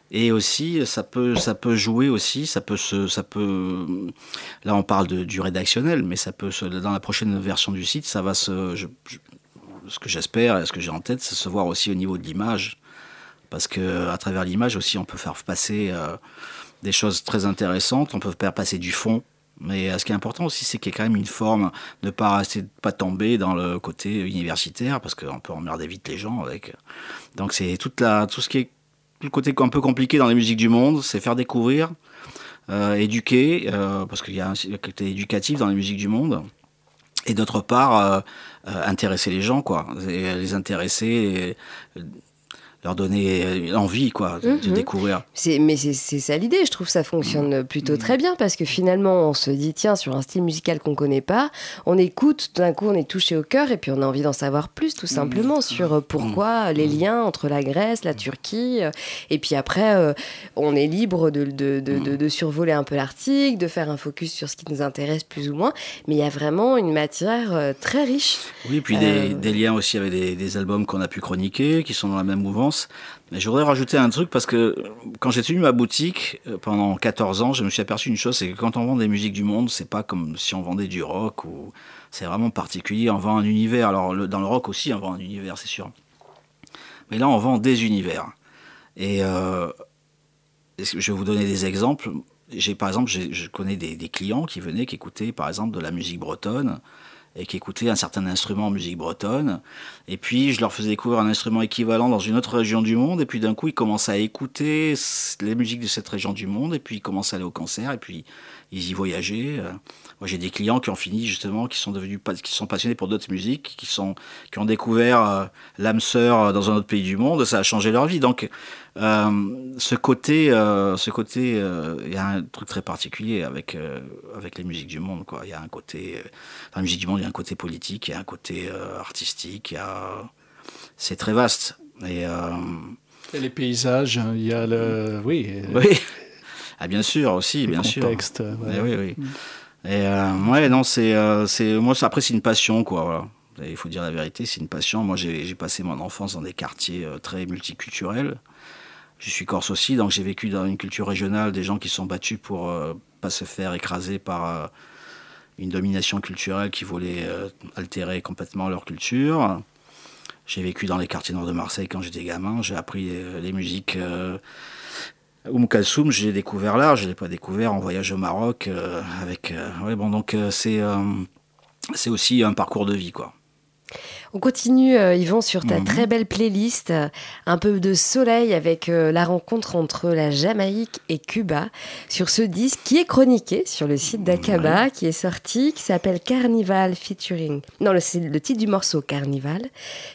Et aussi, ça peut, jouer aussi, ça peut se. Là, on parle du rédactionnel, mais ça peut dans la prochaine version du site, ça va se. ce que j'espère et ce que j'ai en tête, c'est se voir aussi au niveau de l'image, parce que à travers l'image aussi, on peut faire passer euh, des choses très intéressantes, on peut faire passer du fond. Mais euh, ce qui est important aussi, c'est qu'il y ait quand même une forme, de pas rester, pas tomber dans le côté universitaire, parce qu'on peut emmerder vite les gens avec. Donc c'est tout ce qui est, tout le côté un peu compliqué dans les musiques du monde, c'est faire découvrir, euh, éduquer, euh, parce qu'il y a un côté éducatif dans les musiques du monde. Et d'autre part, euh, euh, intéresser les gens, quoi. Les intéresser, euh, leur donner envie, quoi, de, de Mhm. découvrir. Mais c'est, ça l'idée, je trouve que ça fonctionne plutôt très bien parce que finalement on se dit tiens sur un style musical qu'on connaît pas, on écoute, tout d'un coup on est touché au cœur et puis on a envie d'en savoir plus tout simplement sur euh, pourquoi les liens entre la Grèce, la Turquie euh, et puis après euh, on est libre de, de, de, survoler un peu l'article, de faire un focus sur ce qui nous intéresse plus ou moins, mais il y a vraiment une matière euh, très riche. Oui, puis Euh, des, des liens aussi avec des, des albums qu'on a pu chroniquer, qui sont dans la même mouvance. Mais je voudrais rajouter un truc parce que quand j'ai tenu ma boutique euh, pendant 14 ans, je me suis aperçu une chose, c'est que quand on vend des musiques du monde, c'est pas comme si on vendait du rock ou c'est vraiment particulier. On vend un univers. Alors dans le rock aussi, on vend un univers, c'est sûr. Mais là, on vend des univers. Et euh, je vais vous donner des exemples? J'ai par exemple, je connais des, des clients qui venaient, qui écoutaient par exemple de la musique bretonne et qui écoutaient un certain instrument en musique bretonne. Et puis, je leur faisais découvrir un instrument équivalent dans une autre région du monde. Et puis, d'un coup, ils commençaient à écouter les musiques de cette région du monde. Et puis, ils commençaient à aller au concert. Et puis, ils y voyageaient. Euh, Moi, j'ai des clients qui ont fini, justement, qui sont devenus, qui sont passionnés pour d'autres musiques, qui, sont, qui ont découvert euh, l'âme sœur euh, dans un autre pays du monde. Ça a changé leur vie. Donc, ce côté, euh, ce côté, euh, il y a un truc très particulier avec euh, avec les musiques du monde, quoi. Il y a un côté, euh, dans la musique du monde, il y a un côté politique, il y a un côté euh, artistique, il y a, c'est très vaste. Et euh, Il y a les paysages, il y a le. Oui, *laughs* oui, ah, bien sûr aussi, bien sûr. contexte. ouais. Eh oui, oui. Et euh, ouais, non, c'est, euh, c'est, moi, après, c'est une passion, quoi. Voilà. Et il faut dire la vérité, c'est une passion. Moi, j'ai, passé mon enfance dans des quartiers euh, très multiculturels. Je suis corse aussi, donc j'ai vécu dans une culture régionale, des gens qui sont battus pour euh, pas se faire écraser par euh, une domination culturelle qui voulait euh, altérer complètement leur culture. J'ai vécu dans les quartiers nord de Marseille quand j'étais gamin. J'ai appris les musiques. Oum Kalsoum, je l'ai découvert là, je ne l'ai pas découvert en voyage au Maroc. avec, ouais, bon, donc c'est, c'est aussi un parcours de vie, quoi. On continue, euh, Yvon, sur ta Mhm. très belle playlist. euh, Un peu de soleil avec euh, la rencontre entre la Jamaïque et Cuba sur ce disque qui est chroniqué sur le site d'Akaba, qui est sorti, qui s'appelle Carnival featuring. Non, le- c'est le titre du morceau Carnival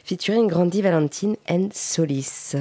featuring Grandi Valentine and Solis.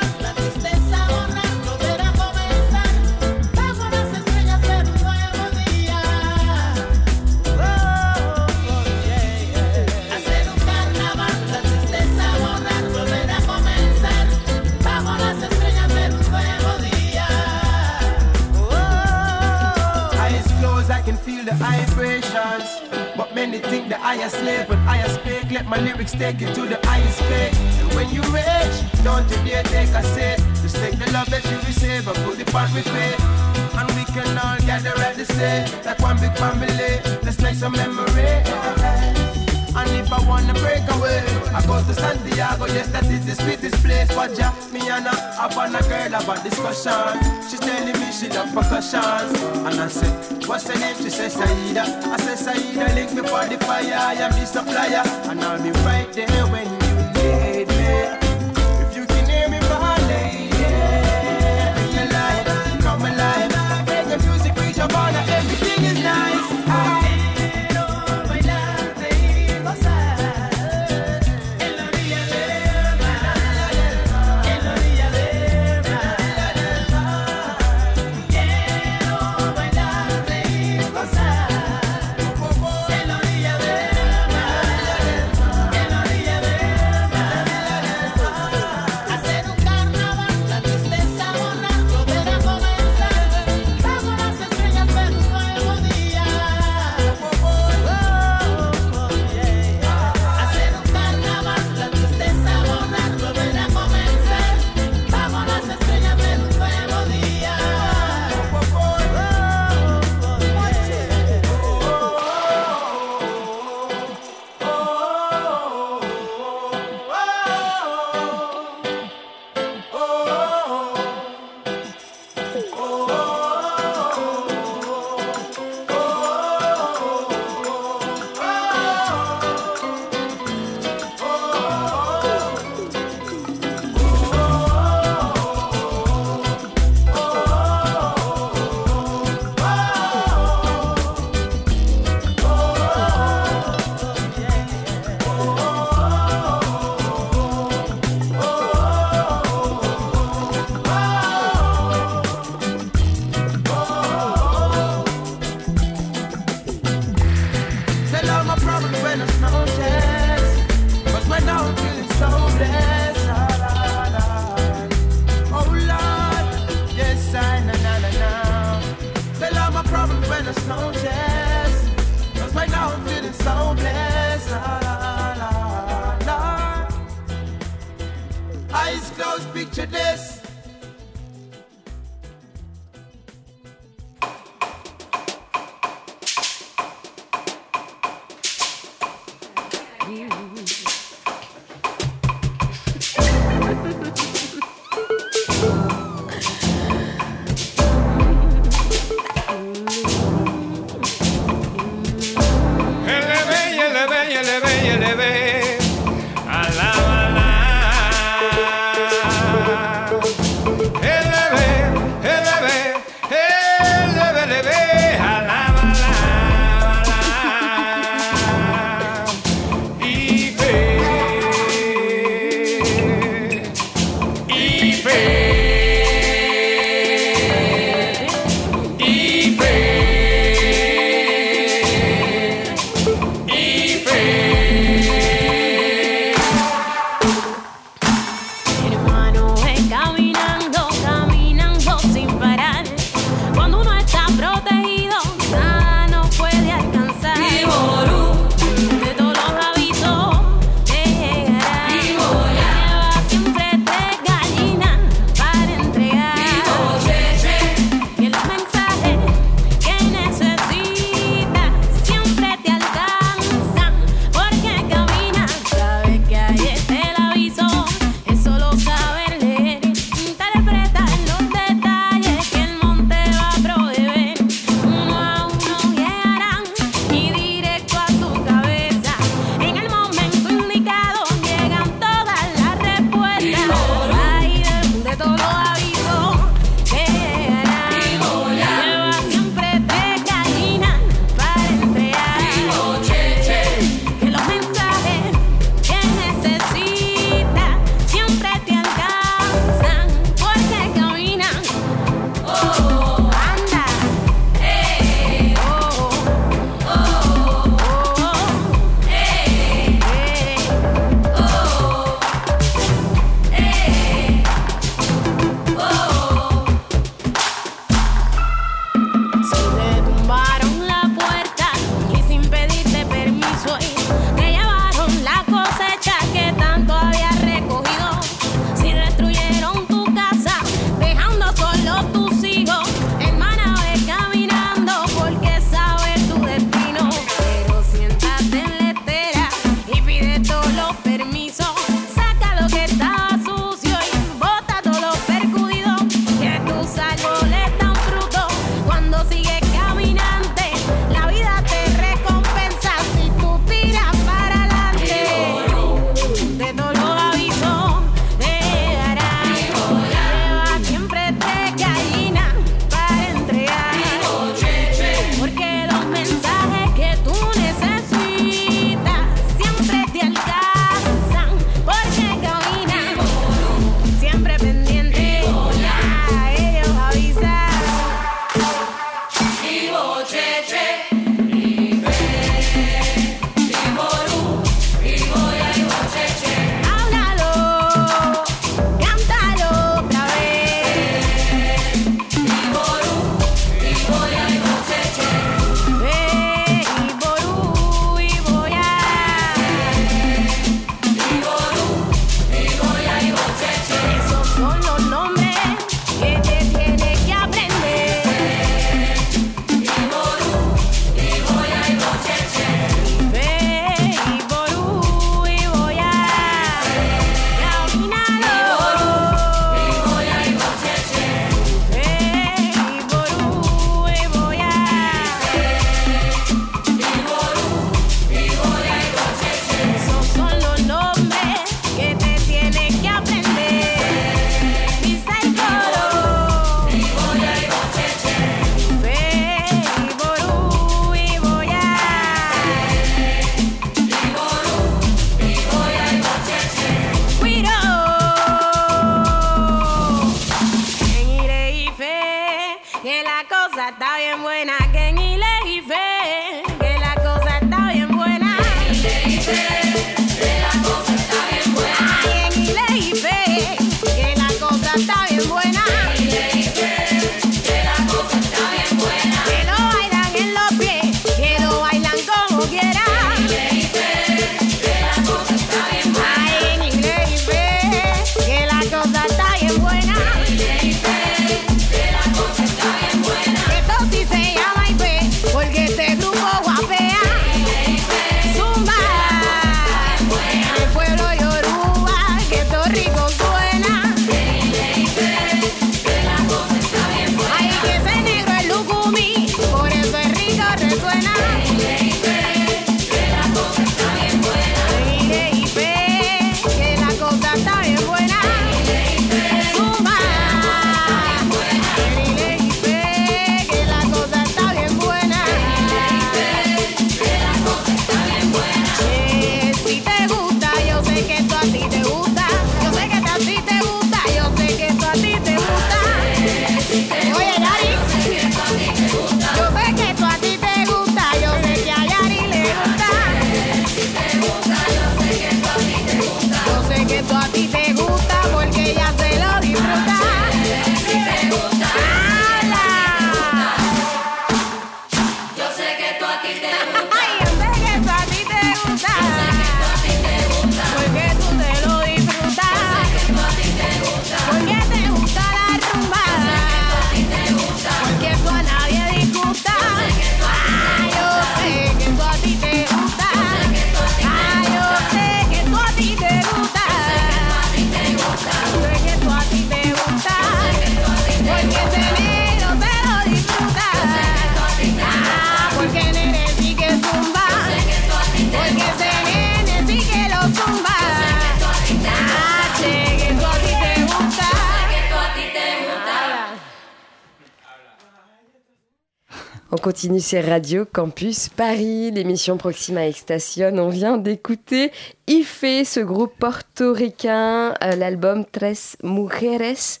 On continue sur Radio Campus Paris, l'émission Proxima Extation. On vient d'écouter Ife, ce groupe portoricain, euh, l'album Tres Mujeres,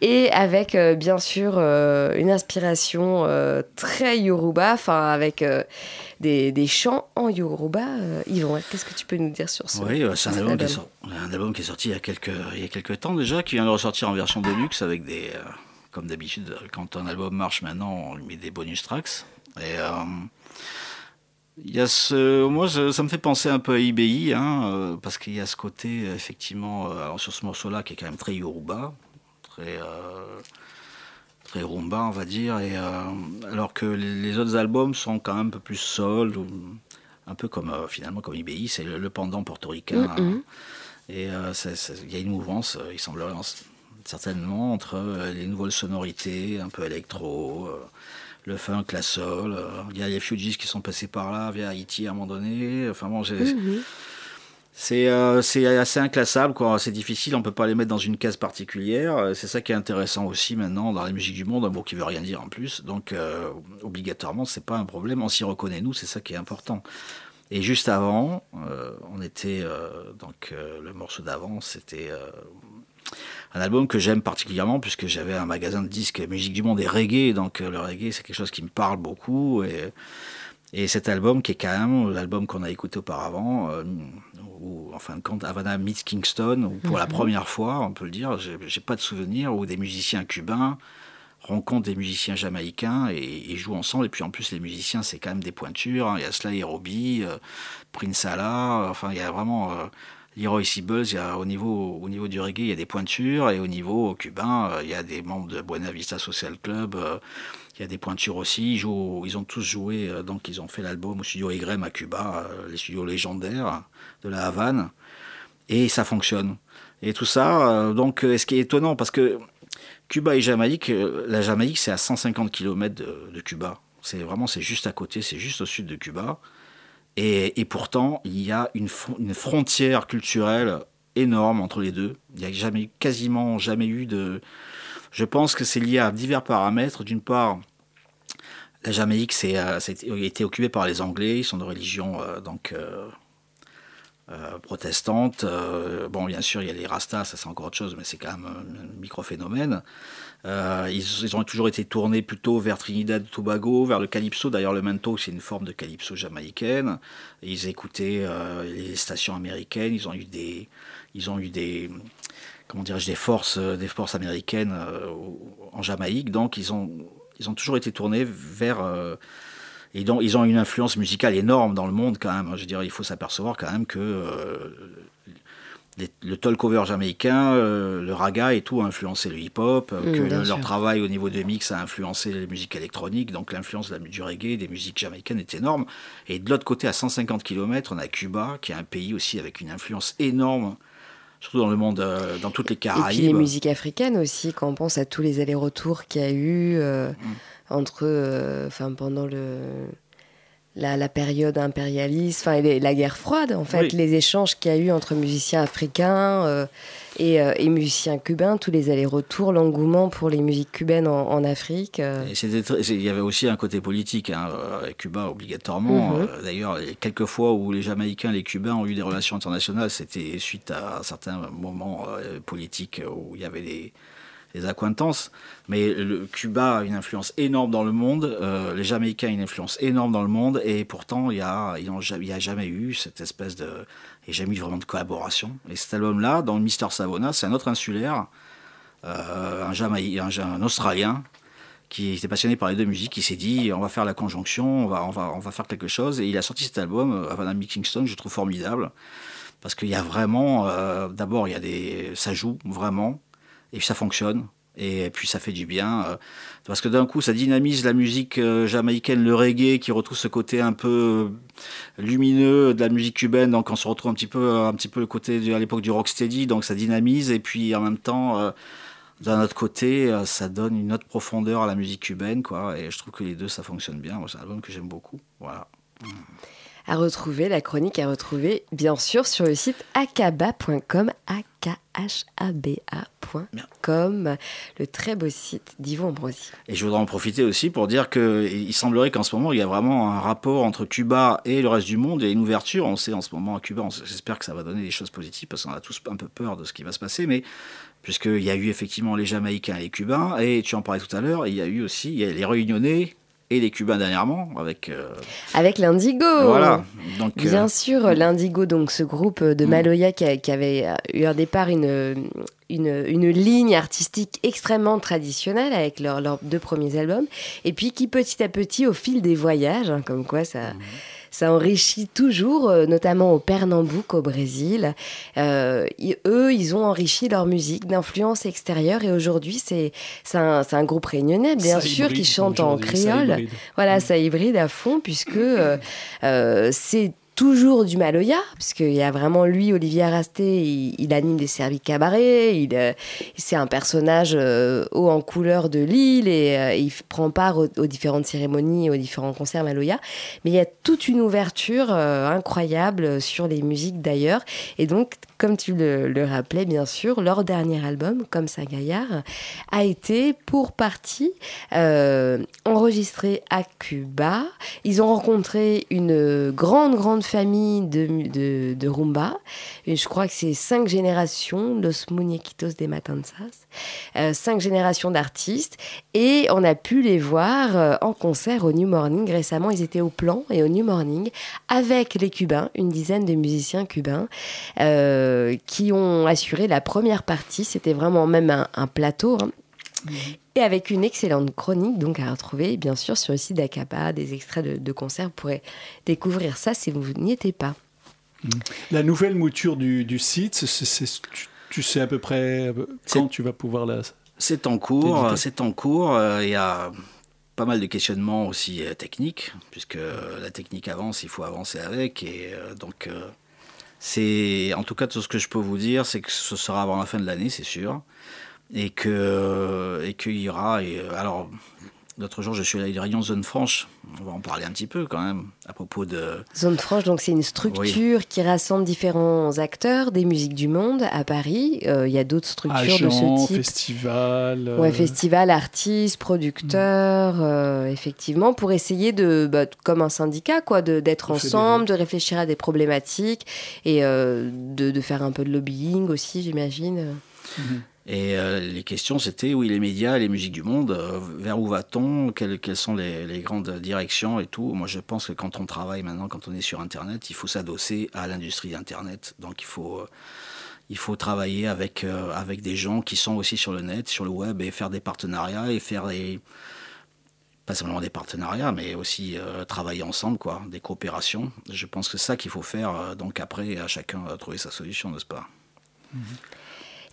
et avec euh, bien sûr euh, une inspiration très yoruba, enfin avec des, des chants en yoruba. Yvon, qu'est-ce que tu peux nous dire sur ce Oui, euh, c'est un album, qui est album? sor- un album qui est sorti il y a quelques, il y a quelques temps déjà, qui vient de ressortir en version de luxe avec des. Comme d'habitude, quand un album marche maintenant, on lui met des bonus tracks. Et. euh, il y a ce, moi, ça me fait penser un peu à IBI, hein, euh, parce qu'il y a ce côté, effectivement, euh, alors sur ce morceau-là, qui est quand même très yoruba, très, euh, très rumba, on va dire, et, euh, alors que les, autres albums sont quand même un peu plus soul, ou un peu comme, euh, finalement, comme IBI, c'est le, le pendant portoricain. Mhm. hein. Et il y a une mouvance, il semblerait, en- certainement, entre euh, les nouvelles sonorités, un peu électro, euh, le funk, la soul. euh, Il y a les Fugees qui sont passés par là, via Haïti à un moment donné. Enfin bon, j'ai- Mhm. c'est euh, c'est assez inclassable, quoi. C'est difficile, on peut pas les mettre dans une case particulière. C'est ça qui est intéressant aussi maintenant dans la musique du monde, un mot qui veut rien dire en plus. Donc euh, obligatoirement, c'est pas un problème. On s'y reconnaît nous, c'est ça qui est important. Et juste avant, euh, on était donc le morceau d'avant, c'était un album que j'aime particulièrement puisque j'avais un magasin de disques musique du monde et reggae. Donc euh, le reggae, c'est quelque chose qui me parle beaucoup et et cet album, qui est quand même l'album qu'on a écouté auparavant, euh, où en fin de compte, Havana meets Kingston, où pour la Mhm. première fois, on peut le dire, j'ai j'ai pas de souvenir, où des musiciens cubains rencontrent des musiciens jamaïcains et, et jouent ensemble. Et puis en plus, les musiciens, c'est quand même des pointures. hein. Il y a Sly et Robbie, euh, Prince Allah, enfin, il y a vraiment. Euh, Leroy Sibbles, il au, niveau, au niveau du reggae, il y a des pointures, et au niveau cubain, euh, il y a des membres de Buena Vista Social Club, euh, il y a des pointures aussi. Ils, ont tous joué, euh, donc ils ont fait l'album au studio Egrem à Cuba, les studios légendaires de la Havane, et ça fonctionne. Et tout ça, donc, ce qui est étonnant, parce que Cuba et Jamaïque, la Jamaïque, c'est à 150 km de, de Cuba. C'est vraiment, c'est juste à côté, c'est juste au sud de Cuba. Et, pourtant, il y a une, fron- une frontière culturelle énorme entre les deux. Il n'y a jamais, quasiment jamais eu de. Je pense que c'est lié à divers paramètres. D'une part, la Jamaïque c'est, euh, a été- a occupée par les Anglais. Ils sont de religion euh, donc euh, euh, protestante. Euh, bon, bien sûr, il y a les Rastas, ça c'est encore autre chose, mais c'est quand même un micro-phénomène. Euh, ils, ont toujours été tournés plutôt vers Trinidad Tobago, vers le calypso. D'ailleurs, le mento, c'est une forme de calypso jamaïcaine. Ils écoutaient euh, les stations américaines. Ils ont eu des, ils ont eu des, comment dirais-je, des forces, euh, des forces américaines en Jamaïque. Donc, ils ont, ils ont toujours été tournés vers et donc, ils ont une influence musicale énorme dans le monde quand même. Je veux dire, il faut s'apercevoir quand même que les- le talk-over jamaïcain, euh, le raga et tout a influencé le hip-hop, euh, Mm, que bien le- leur travail au niveau des mix a influencé les musiques électroniques, donc l'influence du reggae, des musiques jamaïcaines est énorme. Et de l'autre côté, à 150 km, on a Cuba, qui est un pays aussi avec une influence énorme, surtout dans le monde, euh, dans toutes les Et puis Caraïbes. les musiques africaines aussi, quand on pense à tous les allers-retours qu'il y a eu euh, entre, euh, pendant le la, la période impérialiste, enfin la guerre froide, en fait, Oui. les échanges qu'il y a eu entre musiciens africains euh, et, euh, et musiciens cubains, tous les allers-retours, l'engouement pour les musiques cubaines en, en Afrique. euh. Il y avait aussi un côté politique hein, avec Cuba obligatoirement. Mhm. Euh, D'ailleurs, quelques fois où les Jamaïcains et les Cubains ont eu des relations internationales, c'était suite à certains moments euh, politiques où il y avait des, des accointances. Mais le Cuba a une influence énorme dans le monde, euh, les Jamaïcains ont une influence énorme dans le monde, et pourtant il n'y a, y a jamais eu cette espèce de... Il n'y a jamais eu vraiment de collaboration. Et cet album-là, dans Mister Savona, c'est un autre insulaire, euh, un, Jamaï- un, Australien, qui était passionné par les deux musiques, qui s'est dit on va faire la conjonction, on va, on va, on va faire quelque chose. Et il a sorti cet album, euh, Havana Kingston, je le trouve formidable. Parce qu'il y a vraiment, d'abord, il y a des, ça joue vraiment, et puis ça fonctionne, et puis ça fait du bien. euh, parce que d'un coup, ça dynamise la musique euh, jamaïcaine, le reggae, qui retrouve ce côté un peu lumineux de la musique cubaine. Donc on se retrouve un petit peu, un petit peu le côté à l'époque du rocksteady, donc ça dynamise, et puis en même temps. euh, d'un autre côté, euh, ça donne une autre profondeur à la musique cubaine, quoi. Et je trouve que les deux, ça fonctionne bien. C'est un album que j'aime beaucoup. Voilà. À retrouver, la chronique à retrouver, bien sûr, sur le site akaba.com, chaba.com, le très beau site d'Ivo Ambrosi. Et je voudrais en profiter aussi pour dire qu'il semblerait qu'en ce moment, il y a vraiment un rapport entre Cuba et le reste du monde et une ouverture. On sait en ce moment à Cuba, j'espère que ça va donner des choses positives parce qu'on a tous un peu peur de ce qui va se passer, mais puisqu'il y a eu effectivement les Jamaïcains et les Cubains, et tu en parlais tout à l'heure, il y a eu aussi les Réunionnais et les Cubains dernièrement, avec... euh, Avec l'Indigo. Voilà. Donc, euh, Bien sûr, l'Indigo, donc ce groupe de Maloya qui, a- qui avait eu un départ une, une, une ligne artistique extrêmement traditionnelle avec leurs leurs deux premiers albums, et puis qui petit à petit, au fil des voyages, hein, comme quoi ça, ça enrichit toujours, euh, notamment au Pernambouc au Brésil. Euh, eux, ils ont enrichi leur musique d'influence extérieure, et aujourd'hui, c'est un, un groupe réunionnais, bien Ça sûr, hybride, qui chante en ça créole. Voilà, ça hybride à fond, puisque *clears throat* euh, c'est toujours du Maloya, puisqu'il y a vraiment lui, Olivier Arasté, il, anime des services cabarets, il, euh, c'est un personnage euh, haut en couleur de l'île et euh, il prend part aux, différentes cérémonies, aux différents concerts Maloya. Mais il y a toute une ouverture incroyable sur les musiques d'ailleurs. Et donc, comme tu le, rappelais, bien sûr, leur dernier album, Comme ça Gaillard, a été pour partie euh, enregistré à Cuba. Ils ont rencontré une grande, grande famille de, de, rumba. Je crois que c'est cinq générations, Los Muñequitos de Matanzas, euh, cinq générations d'artistes. Et on a pu les voir euh, en concert au New Morning. Récemment, ils étaient au plan et au New Morning avec les Cubains, une dizaine de musiciens cubains qui ont assuré la première partie. C'était vraiment même un, un plateau. hein. Et avec une excellente chronique, donc à retrouver bien sûr sur le site d'Acapa, des extraits de, de concerts. Vous pourrez découvrir ça si vous n'y étiez pas. La nouvelle mouture du, du site, c'est- tu, tu sais à peu près euh, quand tu vas pouvoir la. C'est en cours, c'est en cours. euh, Il y a pas mal de questionnements aussi euh, techniques, puisque euh, la technique avance, il faut avancer avec. Et euh, donc, euh, c'est en tout cas tout ce que je peux vous dire, c'est que ce sera avant la fin de l'année, c'est sûr, et que et qu'il y aura. Et, alors, l'autre jour, je suis allé à Réunion Zone Franche. On va en parler un petit peu quand même à propos de. Zone Franche, donc c'est une structure qui rassemble différents acteurs des musiques du monde à Paris. Euh, Il y a d'autres structures de ce type. festival. euh, Ouais, festival, artistes, producteurs, euh, effectivement, pour essayer de, bah, comme un syndicat, quoi, de- d'être De ensemble, de réfléchir à des problématiques et euh, de, de faire un peu de lobbying aussi, j'imagine. Et euh, les questions, c'était oui, les médias, les musiques du monde, euh, vers où va-t-on? Quelles, sont les, grandes directions et tout? Moi, je pense que quand on travaille maintenant, quand on est sur Internet, il faut s'adosser à l'industrie d'Internet. Donc, il faut, euh, il faut travailler avec, avec des gens qui sont aussi sur le net, sur le web, et faire des partenariats et faire des. Pas simplement des partenariats, mais aussi travailler ensemble, quoi, des coopérations. Je pense que c'est ça qu'il faut faire. donc, après, à chacun trouver sa solution, n'est-ce pas?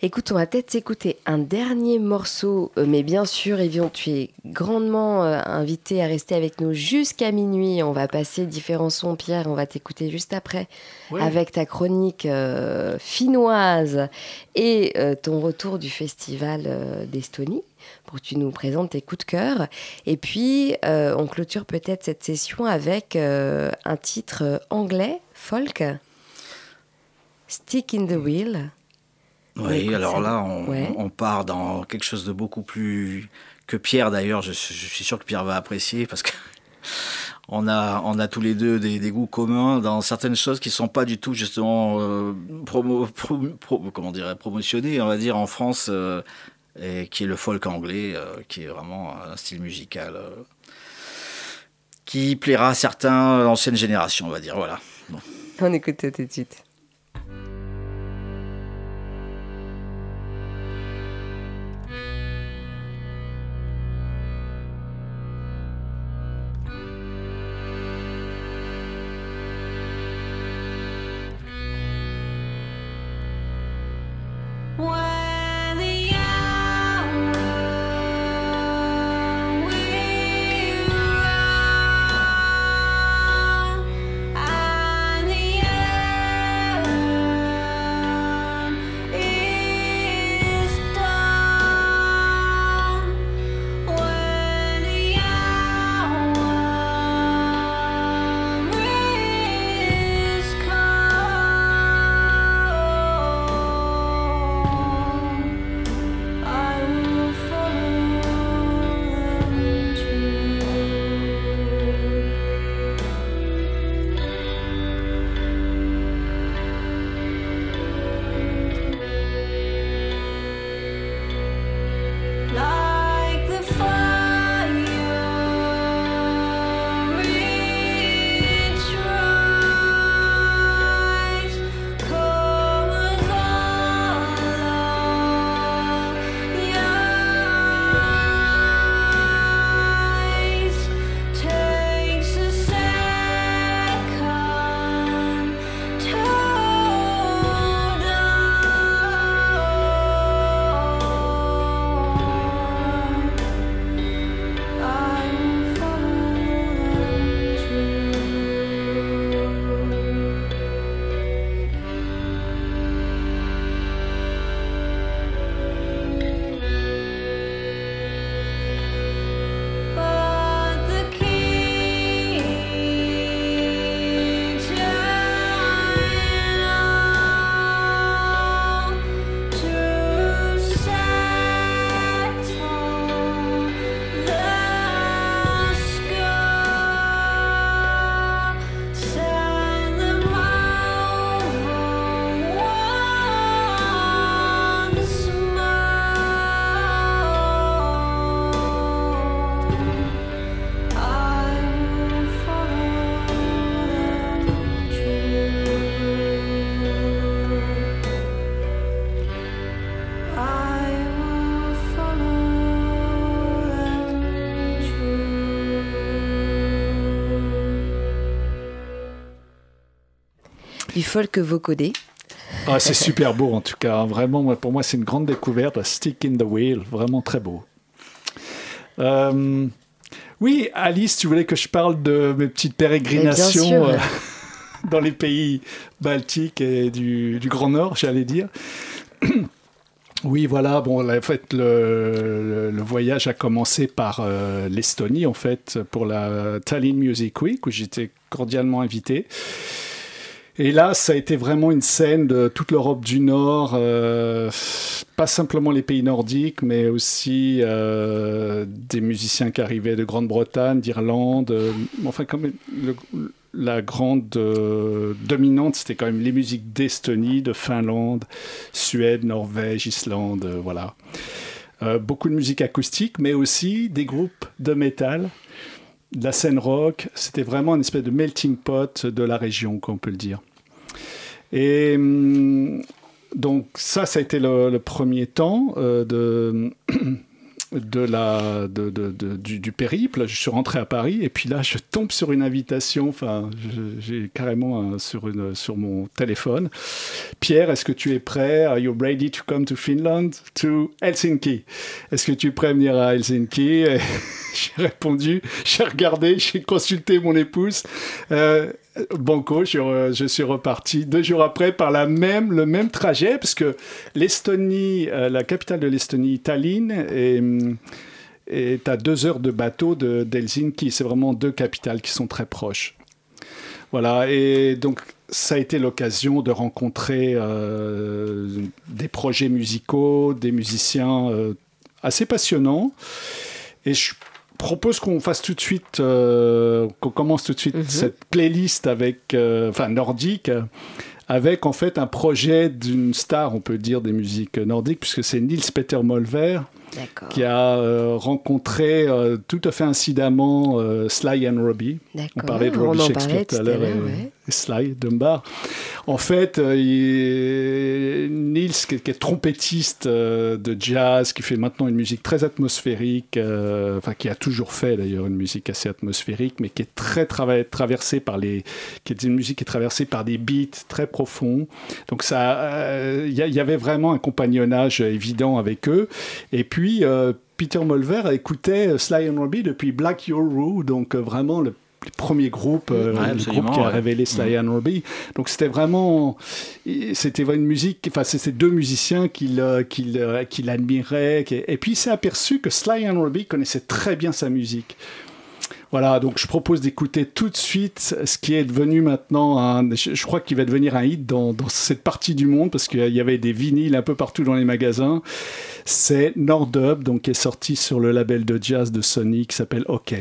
Écoute, on va peut-être s'écouter un dernier morceau, euh, mais bien sûr, Evian, tu es grandement euh, invité à rester avec nous jusqu'à minuit. On va passer différents sons, Pierre, on va t'écouter juste après Ouais. avec ta chronique euh, finnoise et euh, ton retour du festival euh, d'Estonie pour que tu nous présentes tes coups de cœur. Et puis, on clôture peut-être cette session avec un titre anglais, folk, Stick in the Wheel. Oui, alors là, on, ouais. on part dans quelque chose de beaucoup plus que Pierre d'ailleurs. Je, je suis sûr que Pierre va apprécier parce que *laughs* on a, on a tous les deux des, des goûts communs dans certaines choses qui sont pas du tout justement euh, promo, pro- pro- comment dirais, promotionnées, on va dire en France, euh, et qui est le folk anglais, euh, qui est vraiment un style musical euh, qui plaira à certains l'ancienne génération, on va dire. Voilà. Bon. On écoute tout de suite. Folk vocodé. Ah, c'est super beau en tout cas. Vraiment, pour moi, c'est une grande découverte. Stick in the Wheel, vraiment très beau. Euh, oui, Alice, tu voulais que je parle de mes petites pérégrinations sûr. euh, *laughs* dans les pays baltiques et du, du Grand Nord, j'allais dire. *clears throat* Oui, voilà. Bon, en fait, le voyage a commencé par euh, l'Estonie, en fait, pour la Tallinn Music Week, où j'étais cordialement invité. Et là, ça a été vraiment une scène de toute l'Europe du Nord, euh, pas simplement les pays nordiques, mais aussi euh, des musiciens qui arrivaient de Grande-Bretagne, d'Irlande. euh, enfin, la grande dominante, c'était quand même les musiques d'Estonie, de Finlande, Suède, Norvège, Islande, voilà. Beaucoup de musique acoustique, mais aussi des groupes de métal, de la scène rock. C'était vraiment une espèce de melting pot de la région, qu'on peut le dire. Et hum, donc ça, ça a été le, premier temps euh, de, *clears throat* du, périple. Je suis rentré à Paris et puis là, je tombe sur une invitation. Enfin, j'ai carrément un- sur, sur mon téléphone. Pierre, est-ce que tu es prêt? Are you ready to come to Finland? To Helsinki? Est-ce que tu es prêt à venir à Helsinki? *laughs* J'ai répondu, j'ai regardé, j'ai consulté mon épouse. Euh, Banco, je, re- je suis reparti deux jours après par la même, le même trajet, parce que l'Estonie, euh, la capitale de l'Estonie, Tallinn, est, à deux heures de bateau de- d'Helsinki. C'est vraiment deux capitales qui sont très proches. Voilà, et donc ça a été l'occasion de rencontrer euh, des projets musicaux, des musiciens euh, assez passionnants. Et je propose qu'on fasse tout de suite, euh, qu'on commence tout de suite cette playlist avec, euh, enfin nordique, avec en fait un projet d'une star, on peut dire, des musiques nordiques, puisque c'est Nils Peter Molver. Qui a euh, rencontré euh, tout à fait incidemment euh, Sly and Robbie. On parlait de Robbie Shakespeare tout à l'heure ouais. Sly Dunbar. En fait, il- Nils, qui est, qui est trompettiste de jazz, qui fait maintenant une musique très atmosphérique, enfin qui a toujours fait d'ailleurs une musique assez atmosphérique, mais qui est très traversée par les, qui est une musique qui est traversée par des beats très profonds. Donc ça, il y, y avait vraiment un compagnonnage évident avec eux. Et puis euh, Peter Molver écoutait Sly and Robbie depuis Black Your Roo, donc euh, vraiment le premier groupe, euh, Ouais, le groupe qui a ouais. révélé Sly and Robbie. Donc c'était vraiment, c'était une musique, enfin c'était deux musiciens qu'il euh, qu'il euh, admirait. Et puis il s'est aperçu que Sly and Robbie connaissait très bien sa musique. Voilà, donc je propose d'écouter tout de suite ce qui est devenu maintenant un. Je, crois qu'il va devenir un hit dans, dans cette partie du monde parce qu'il y avait des vinyles un peu partout dans les magasins. C'est Nordub, donc qui est sorti sur le label de jazz de Sony qui s'appelle OK.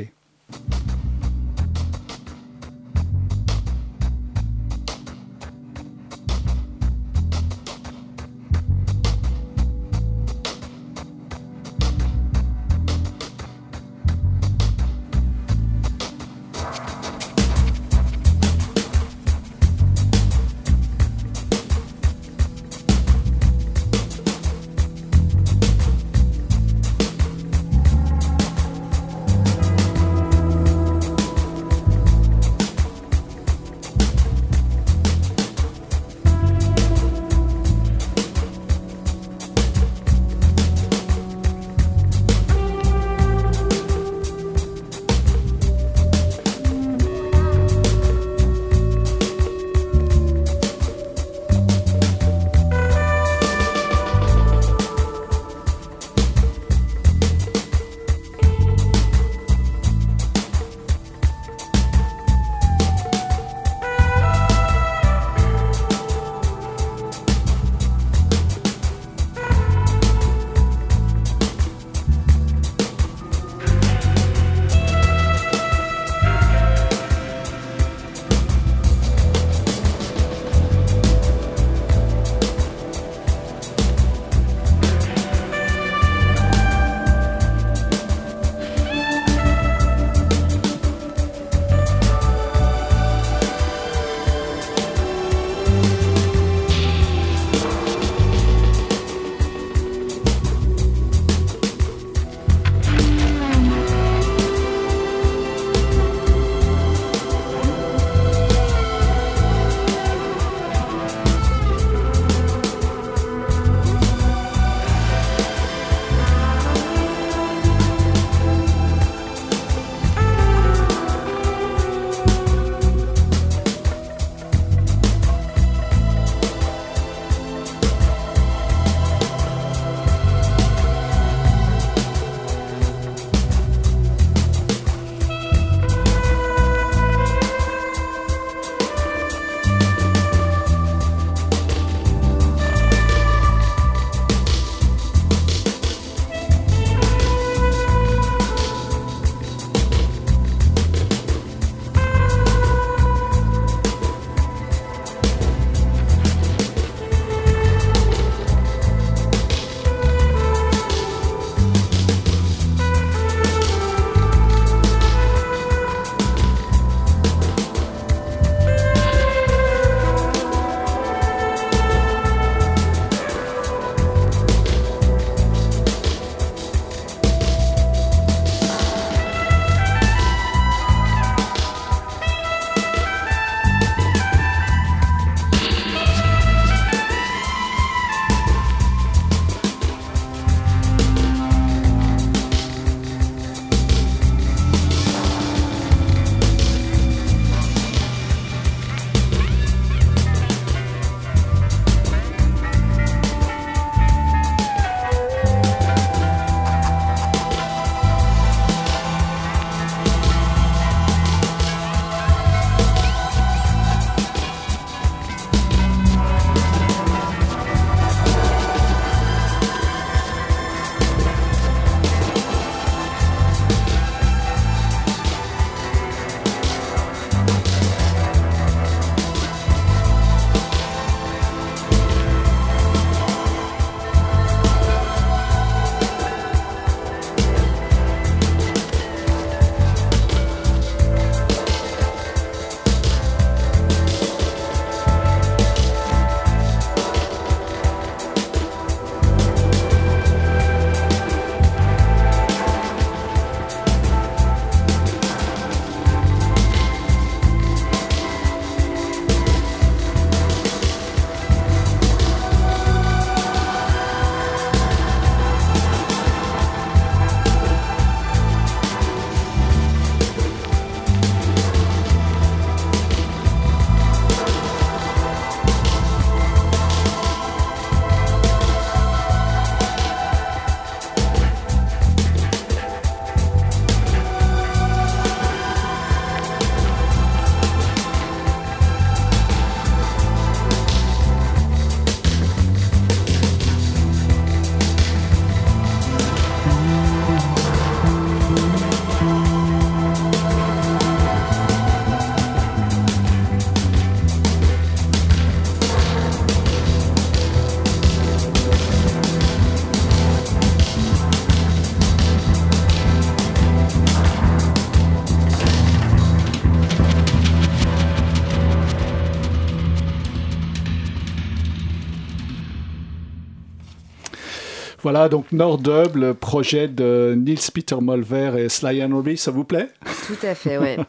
Voilà, donc Nordub, le projet de Nils Peter Molver et Sly and Robbie, ça vous plaît? Tout à fait, ouais. *laughs*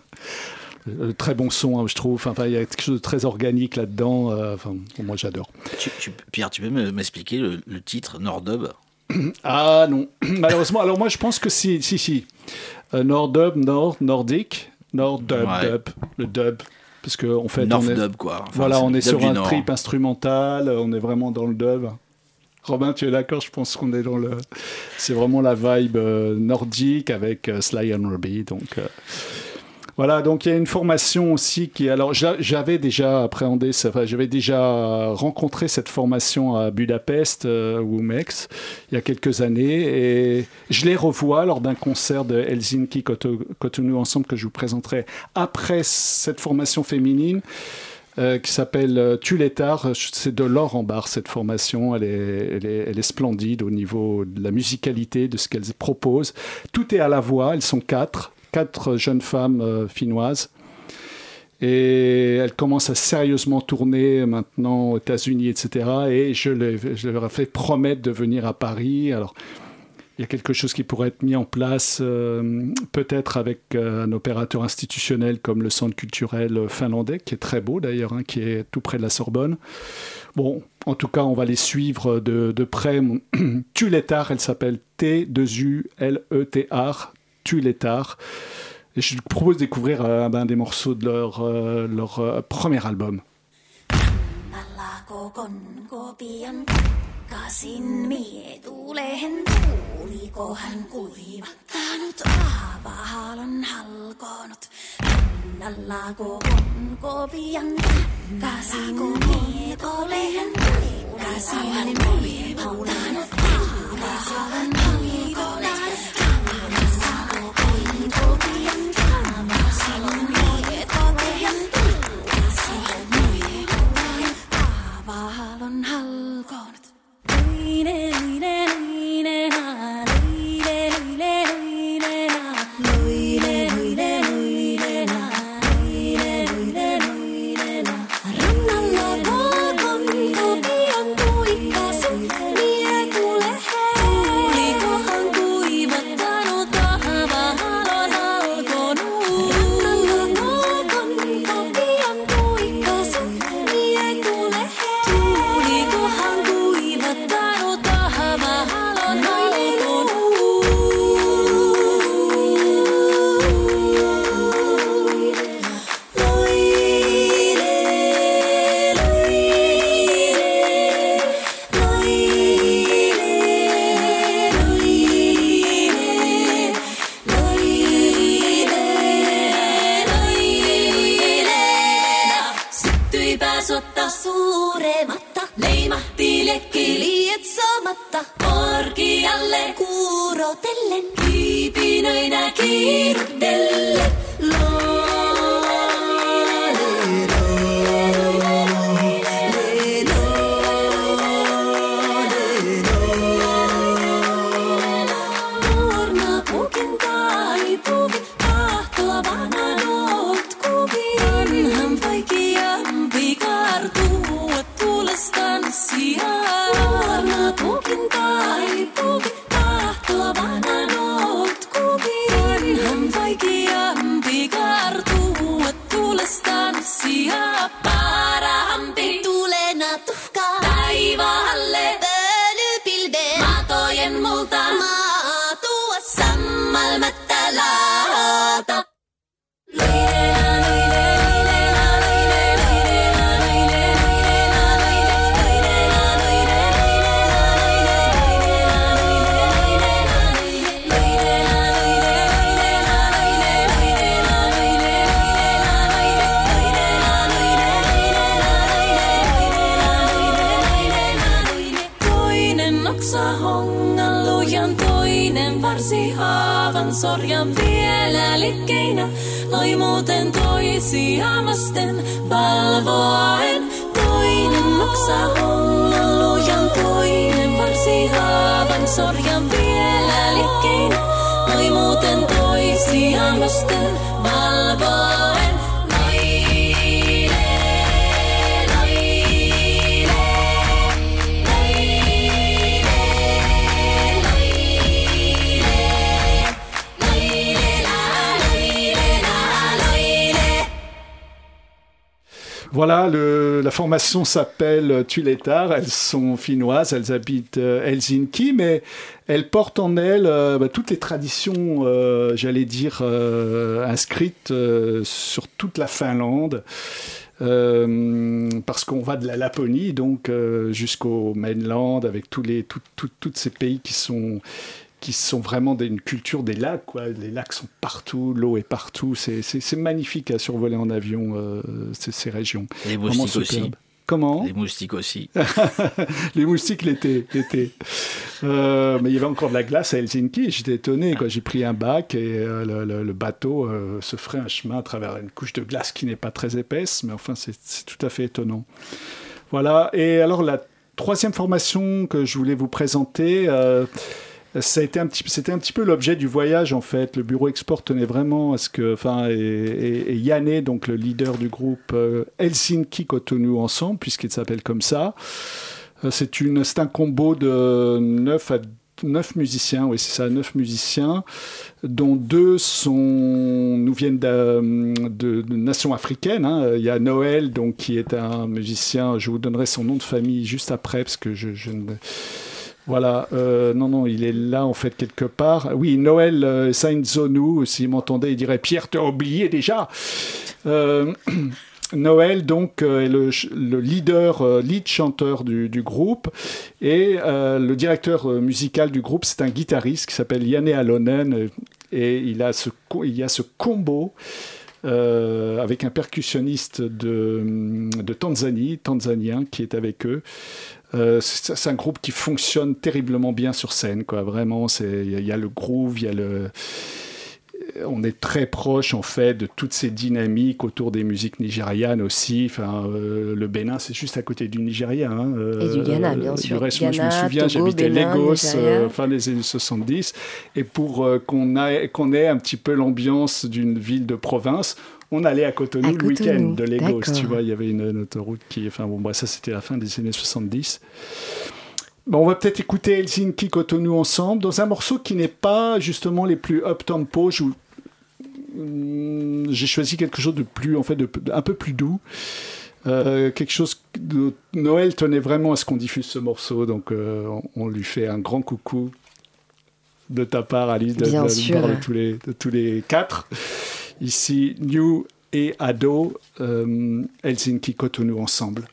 Euh, Très bon son, hein, je trouve. Enfin, il y a quelque chose de très organique là-dedans. euh, Enfin, moi, j'adore. Tu- tu- Pierre, tu peux me- m'expliquer le, le titre Nordub *clears throat* Ah non, *clears throat* malheureusement. Alors moi, je pense que si, si, si. Euh, Nordub, Nord, Nordique, Nordub, Ouais. dub, le dub. Parce qu'en fait, on est, North-dub, quoi. Enfin, voilà, on est dub sur un Nord. trip instrumental, on est vraiment dans le dub. Robin, tu es d'accord Je pense qu'on est dans le. C'est vraiment la vibe euh, nordique avec euh, Sly and Robbie. Donc. euh, Voilà, donc il y a une formation aussi qui. Alors j'a- j'avais déjà appréhendé, enfin, j'avais déjà rencontré cette formation à Budapest euh, ou Mex il y a quelques années et je les revois lors d'un concert de Helsinki Coto- Cotonou ensemble que je vous présenterai après cette formation féminine. Euh, qui s'appelle euh, Tulétard. C'est de l'or en barre cette formation. Elle est, elle, est, elle est splendide au niveau de la musicalité, de ce qu'elles proposent. Tout est à la voix. Elles sont quatre, quatre jeunes femmes euh, finnoises. Et elles commencent à sérieusement tourner maintenant aux États-Unis, etc. Et je, je leur ai fait promettre de venir à Paris. Alors, il y a quelque chose qui pourrait être mis en place, euh, peut-être avec euh, un opérateur institutionnel comme le Centre culturel finlandais, qui est très beau d'ailleurs, hein, qui est tout près de la Sorbonne. Bon, en tout cas, on va les suivre de, près. *clears throat* Tulétar, elle s'appelle T-2-U-L-E-T-R, Tulétar. Et je propose de découvrir euh, ben, des morceaux de leur, euh, euh, premier album. Takasin mie tuuleen tuulikohan kuivattanut aavahalon halkonut. Rannallako on kopian takasin mie tuuleen takasin mie tuuleen takasin mie tuuleen le- la formation s'appelle Tuiletar. Elles sont finnoises, elles habitent euh, Helsinki, mais elles portent en elles euh, bah, toutes les traditions, euh, j'allais dire, euh, inscrites euh, sur toute la Finlande. Euh, parce qu'on va de la Laponie donc euh, jusqu'au mainland avec tous les tout, tout- ces pays qui sont qui sont vraiment d'une culture des lacs quoi. les lacs sont partout l'eau est partout c'est magnifique à survoler en avion euh, ces, ces régions Les moustiques aussi. Comment Les moustiques aussi. *laughs* les moustiques l'été, l'été. Euh, mais il y avait encore de la glace à Helsinki. J'étais étonné. Quoi. J'ai pris un bac et euh, le, le- le bateau euh, se ferait un chemin à travers une couche de glace qui n'est pas très épaisse, mais enfin c'est, c'est tout à fait étonnant. Voilà. Et alors la troisième formation que je voulais vous présenter. Été un petit, c'était un petit peu l'objet du voyage en fait. Le bureau export tenait vraiment à ce que, enfin, et, Yanné, donc le leader du groupe euh, Helsinki Cotonou ensemble, puisqu'il s'appelle comme ça. Euh, C'est une, c'est un combo de 9 à 9 musiciens, oui c'est ça, 9 musiciens, dont deux sont, nous viennent de nations africaines. hein. Il y a Noël, donc, qui est un musicien, je vous donnerai son nom de famille juste après, parce que je, je ne... Voilà, euh, non, non, il est là en fait quelque part. Oui, Noël euh, Saint-Zonou, s'il m'entendait, il dirait Pierre, t'as oublié déjà. Euh, *clears throat* Noël, donc, euh, est le, leader, lead chanteur du, groupe. Et le directeur musical du groupe, c'est un guitariste qui s'appelle Yanné Alonen. Et il, a ce, y a ce combo avec un percussionniste de Tanzanie, tanzanien, qui est avec eux. Euh, c'est un groupe qui fonctionne terriblement bien sur scène, quoi. Vraiment, c'est il y, a- il y a le groove, il y a le on est très proche en fait de toutes ces dynamiques autour des musiques nigérianes aussi. Enfin, euh, le Bénin, c'est juste à côté du Nigeria. hein. Et du Ghana, bien du sûr. reste, moi, je me Ghana, souviens, j'habitais Lagos euh, fin des années 70. Et pour euh, qu'on qu'on ait un petit peu l'ambiance d'une ville de province, on allait à Cotonou, À le week-end de Lagos. Tu vois, il y avait une, une autoroute qui. Enfin, bon, bah, ça, c'était la fin des années 70. Bon, on va peut-être écouter Helsinki Cotonou ensemble dans un morceau qui n'est pas justement les plus up tempo. Je Hum, J'ai choisi quelque chose de plus, en fait, de, un peu plus doux. Euh, quelque chose de Noël tenait vraiment à ce qu'on diffuse ce morceau, donc euh, on, on lui fait un grand coucou de ta part, Alice, de, de- de sûr. part de tous les, de tous les quatre. Ici, New et Ado, euh, Helsinki Cotonou ensemble.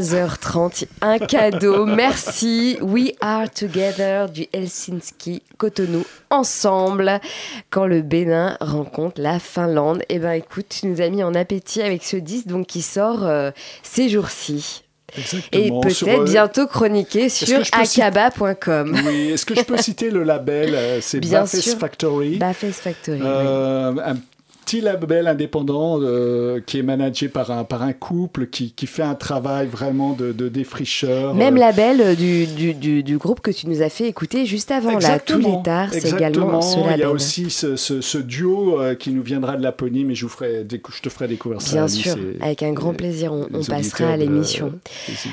23h30, un cadeau. Merci. We are together du Helsinki Cotonou ensemble quand le Bénin rencontre la Finlande. Eh ben écoute, tu nous as mis en appétit avec ce disque donc qui sort euh, ces jours-ci. Et peut-être euh, bientôt chroniqué sur citer- akaba.com. Oui, est-ce que je peux citer le label euh, C'est sûr. Factory? Baffes Factory. oui. Un petit label indépendant euh, qui est managé par un, par un couple qui, qui fait un travail vraiment de, de défricheur. Même euh, label euh, du, du, du, du groupe que tu nous as fait écouter juste avant, là, tous les Exactement, tard, c'est également ce exactement. Il y label. a aussi ce, ce- ce duo euh, qui nous viendra de Laponie, mais je, vous ferai, je te ferai découvrir ça. Bien sûr, et- avec un grand plaisir, on, on passera à l'émission.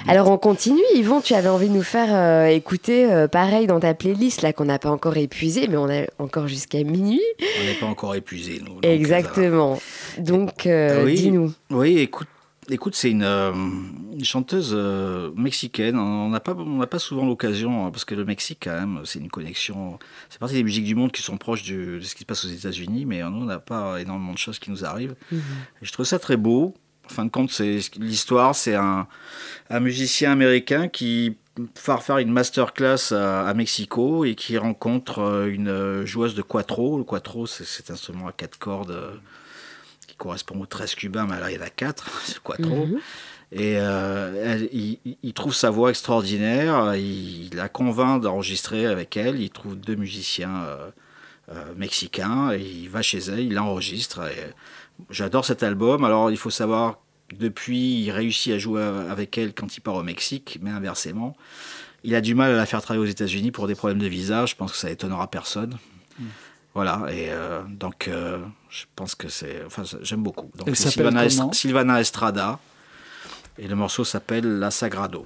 Alors on continue, Yvon, tu avais envie de nous faire euh, écouter euh, pareil dans ta playlist là qu'on n'a pas encore épuisé, mais on a encore jusqu'à minuit. On n'est pas encore épuisé, nous. donc, Exactement. Donc euh, oui, dis-nous. Oui, écoute, écoute c'est une, euh, une chanteuse euh, mexicaine. On n'a pas, on pas souvent l'occasion, hein, parce que le Mexique, quand même, c'est une connexion. C'est partie des musiques du monde qui sont proches du- de ce qui se passe aux États-Unis, mais nous, on n'a pas énormément de choses qui nous arrivent. Mhm. Et je trouve ça très beau. En fin de compte, c'est l'histoire, c'est un, un musicien américain qui part faire une masterclass à, à Mexico et qui rencontre euh, une joueuse de quattro. Le quattro, c'est cet instrument à quatre cordes euh, qui correspond aux 13 cubains, mais là, il y en a 4, *laughs* c'est quattro. Mhm. Et euh, elle- il, trouve sa voix extraordinaire, il, il la convainc d'enregistrer avec elle, il trouve deux musiciens euh, euh, mexicain et il va chez elle, il l'enregistre. et J'adore cet album. Alors il faut savoir, depuis, il réussit à jouer avec elle quand il part au Mexique, mais inversement, il a du mal à la faire travailler aux États-Unis pour des problèmes de visa. Je pense que ça étonnera personne. Voilà, et euh, donc euh, je pense que c'est. Enfin, j'aime beaucoup. Donc Sylvana, Est- Sylvana Estrada, et le morceau s'appelle La Sagrado.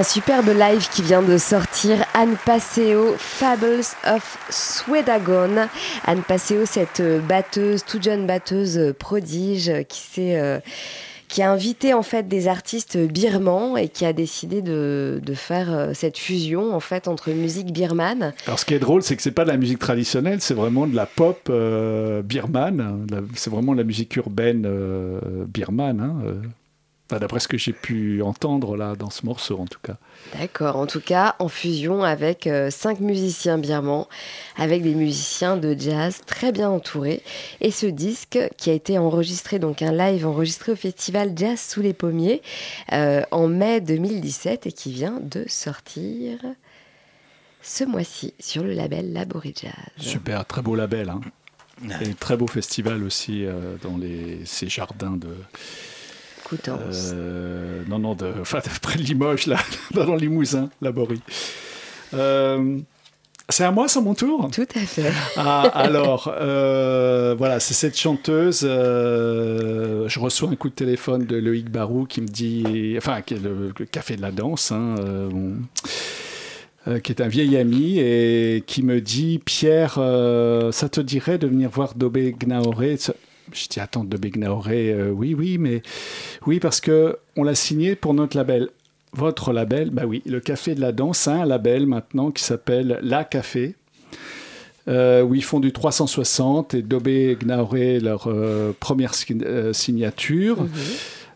Un superbe live qui vient de sortir, Anne Passeo, Fables of Swedagon. Anne Passeo, cette batteuse, toute jeune batteuse prodige qui s'est... euh, qui a invité en fait des artistes birmans et qui a décidé de, de faire euh, cette fusion en fait entre musique birmane. Alors, ce qui est drôle, c'est que c'est pas de la musique traditionnelle, c'est vraiment de la pop euh, birmane. C'est vraiment de la musique urbaine birmane. hein, D'après ce que j'ai pu entendre là dans ce morceau, en tout cas. D'accord, en tout cas en fusion avec euh, cinq musiciens birmans, avec des musiciens de jazz très bien entourés. Et ce disque qui a été enregistré, donc un live enregistré au festival Jazz sous les pommiers euh, en mai 2017 et qui vient de sortir ce mois-ci sur le label Laboré Jazz. Super, très beau label. hein. Et très beau festival aussi euh, dans les, ces jardins de. Coutances. Euh, non, non, de, *laughs* enfin, près de Limoges, là, *laughs* dans le Limousin, Laborie. Euh, c'est à moi, c'est mon tour? Tout à fait. Ah, alors, euh, voilà, c'est cette chanteuse. euh, je reçois un coup de téléphone de Loïc Barou qui me dit, enfin, qui est le, le café de la danse, hein, euh, bon, qui est un vieil ami et qui me dit, Pierre, ça te dirait de venir voir Dobé Gnaoré je dis attends de Begnaoré, euh, oui oui mais oui parce que on l'a signé pour notre label. Votre label, bah oui, le Café de la Danse, a un label maintenant qui s'appelle La Café, euh, où ils font du 360 et Dobé Gnaoré leur euh, première euh, signature.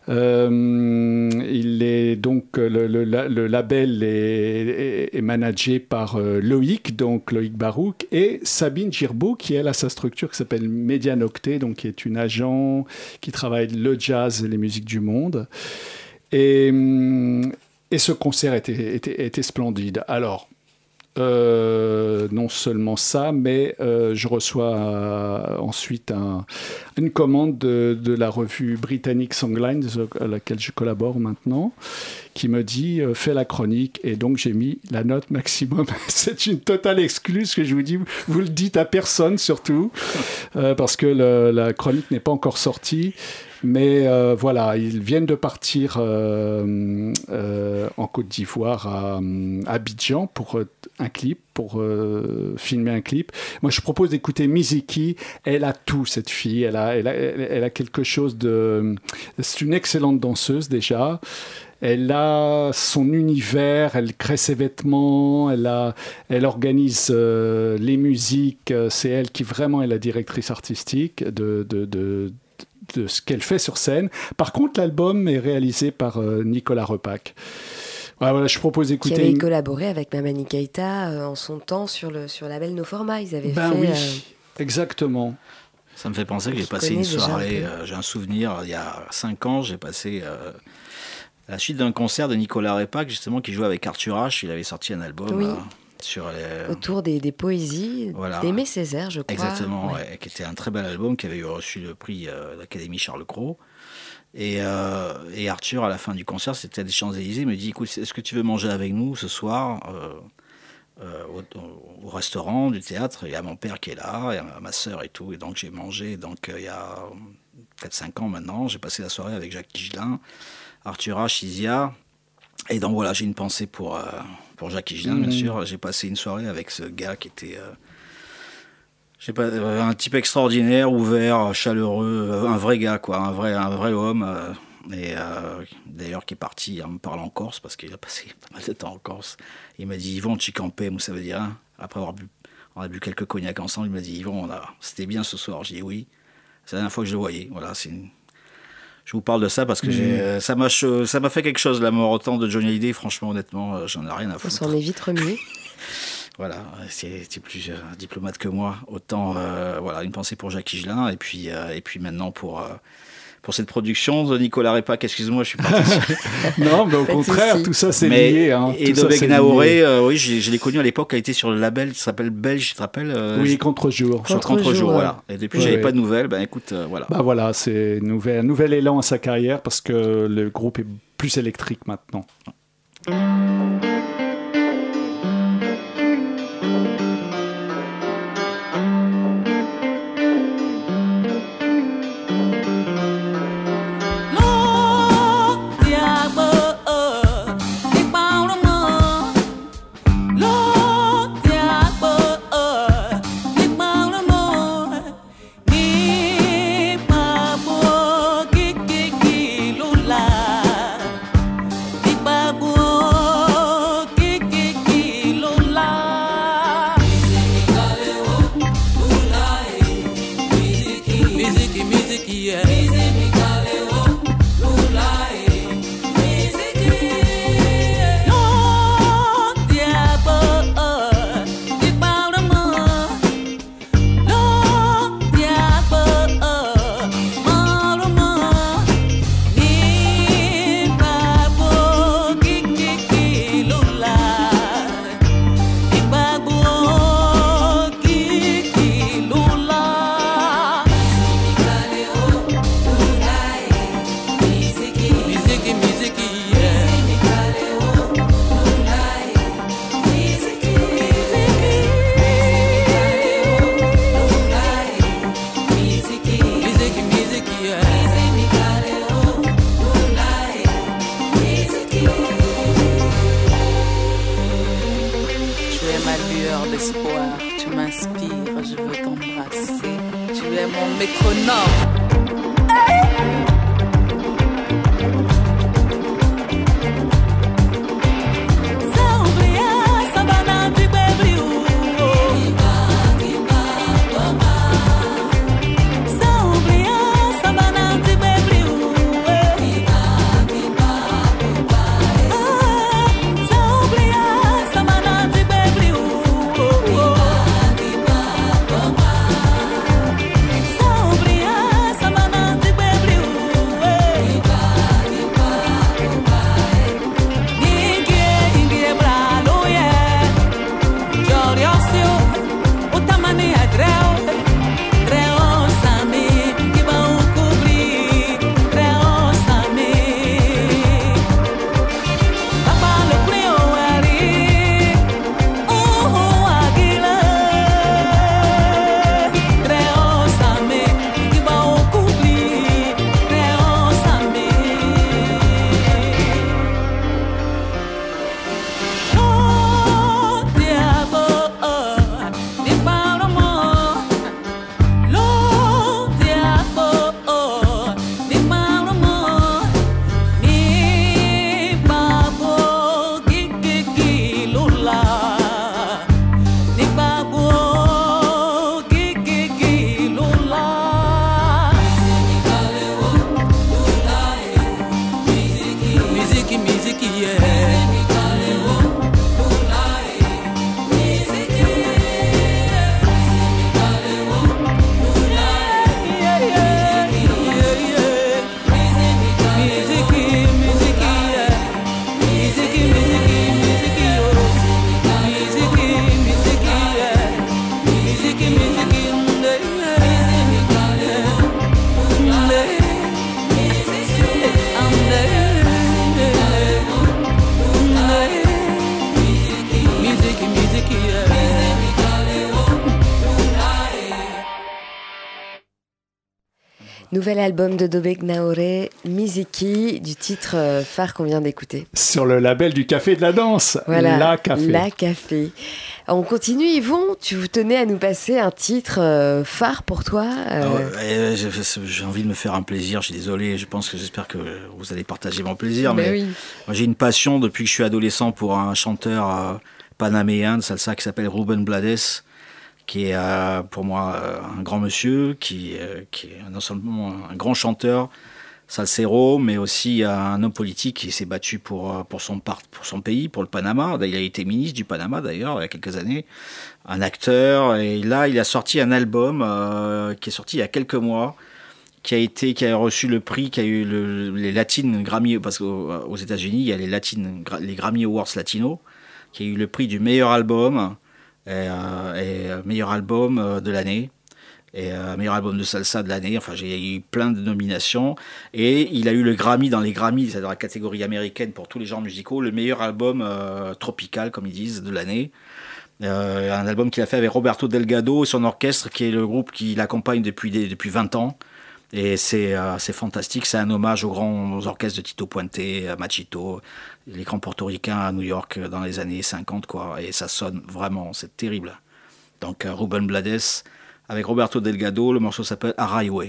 Euh, il est donc le, le- la- le label est, managé par euh, Loïc, donc Loïc Barouk, et Sabine Girbeau, qui elle a sa structure qui s'appelle Medianoctet, donc qui est une agent qui travaille le jazz et les musiques du monde. Et, hum, et ce concert était, était, était splendide. Alors, euh, non seulement ça, mais euh, je reçois euh, ensuite un- une commande de, la revue britannique Songlines, à laquelle je collabore maintenant, qui me dit fais la chronique, et donc j'ai mis la note maximum. *laughs* C'est une totale excluse que je vous dis, vous le dites à personne surtout, parce que la chronique n'est pas encore sortie. Mais euh, voilà, ils viennent de partir euh, euh, en Côte d'Ivoire à, Abidjan pour un clip, pour filmer un clip. Moi, je propose d'écouter Miziki. Elle a tout, cette fille. Elle a, elle a, quelque chose de. C'est une excellente danseuse déjà. Elle a son univers, elle crée ses vêtements, elle, a, elle organise les musiques. C'est elle qui vraiment est la directrice artistique de, de ce qu'elle fait sur scène. Par contre, l'album est réalisé par euh, Nicolas Repac. Voilà, voilà, je propose Qui d'écouter. avait une- collaboré avec Mamani Keita euh, en son temps sur le, sur label No Format. Ils avaient Ben fait. oui, euh, exactement. Ça me fait penser que j'ai passé une un soirée, euh, j'ai un souvenir, il y a 5 ans, j'ai passé euh, à la suite d'un concert de Nicolas Repac, justement, qui jouait avec Arthur H. Il avait sorti un album Oui. Sur les... autour des, des poésies Voilà. d'Aimé Césaire, je crois. Exactement, Ouais. ouais, qui était un très bel album, qui avait eu reçu le prix euh, de l'Académie Charles Cros. Et, euh, et Arthur, à la fin du concert, c'était des Champs-Élysées, me dit Écoute, est-ce que tu veux manger avec nous ce soir euh, euh, au, au restaurant du théâtre? Il y a mon père qui est là, il y a ma soeur et tout. Et donc j'ai mangé, donc il y a 4-5 ans maintenant, j'ai passé la soirée avec Jacques Higelin, Arthur H, Isia. Et donc voilà, j'ai une pensée pour, pour Jacques Higelin, bien Mhm. sûr. J'ai passé une soirée avec ce gars qui était. euh, pas, euh, un type extraordinaire, ouvert, chaleureux, euh, un vrai gars, quoi, un vrai, un vrai homme. et d'ailleurs, qui est parti en me parlant en Corse, parce qu'il a passé *laughs* pas mal de temps en Corse. Il m'a dit Yvon, tu campais, ça veut dire hein Après avoir bu, on a bu quelques cognacs ensemble, il m'a dit Yvon, c'était bien ce soir. J'ai dit oui. C'est la dernière fois que je le voyais. Voilà, c'est une- Je vous parle de ça parce que j'ai, Mhm. euh, ça m'a cho- ça m'a fait quelque chose la mort autant de Johnny Hallyday. Franchement, honnêtement, euh, j'en ai rien à On foutre. s'en est vite remis. *laughs* Voilà, c'est plus diplomate que moi. Autant, euh, voilà, une pensée pour Jacques Higelin et puis, euh, et puis maintenant pour, euh, pour cette production de Nicolas Repac. Excuse-moi, je suis parti. *laughs* Non, mais au contraire, tout ça c'est lié. Hein. Et Dobek Naoré, euh, oui, je, je l'ai connu à l'époque, elle était sur le label qui s'appelle Belge, tu te rappelles euh, Oui, contre-jour. Sur Contre-jour, voilà. Et depuis, Ouais, j'avais ouais. pas de nouvelles. Ben écoute, euh, voilà. Bah voilà, c'est nouvel, un nouvel élan à sa carrière parce que le groupe est plus électrique maintenant. Nouvel album de Dobek Naore, Miziki, du titre euh, phare qu'on vient d'écouter. Sur le label du Café de la Danse. Voilà, La Café. La Café. On continue, Yvon. Tu vous tenais à nous passer un titre euh, phare pour toi euh, Ah ouais, ouais, j'ai envie de me faire un plaisir, je suis désolé, je pense que j'espère que vous allez partager mon plaisir. Ben mais oui. j'ai une passion depuis que je suis adolescent pour un chanteur panaméen de salsa qui s'appelle Ruben Blades, qui est euh, pour moi euh, un grand monsieur, qui, euh, qui est non seulement un grand chanteur, salsero, mais aussi un homme politique qui s'est battu pour, pour, son part, pour son pays, pour le Panama. Il a été ministre du Panama d'ailleurs il y a quelques années, un acteur, et là il a sorti un album euh, qui est sorti il y a quelques mois qui a été qui a reçu le prix qui a eu le- les Latin Grammy parce qu'aux aux États-Unis il y a les Latin les Grammy Awards Latino qui a eu le prix du meilleur album et, euh, euh, meilleur album euh, de l'année et meilleur album de salsa de l'année. Enfin, j'ai eu plein de nominations et il a eu le Grammy dans les Grammys, c'est-à-dire la catégorie américaine pour tous les genres musicaux, le meilleur album tropical, comme ils disent, de l'année. Un album qu'il a fait avec Roberto Delgado et son orchestre, qui est le groupe qui l'accompagne depuis, depuis 20 ans. Et c'est euh, c'est fantastique, c'est un hommage aux grands orchestres de Tito Puente, Machito, les grands portoricains à New York euh, dans les années 50, quoi. Et ça sonne vraiment, c'est terrible. Donc euh, Ruben Blades avec Roberto Delgado, le morceau s'appelle los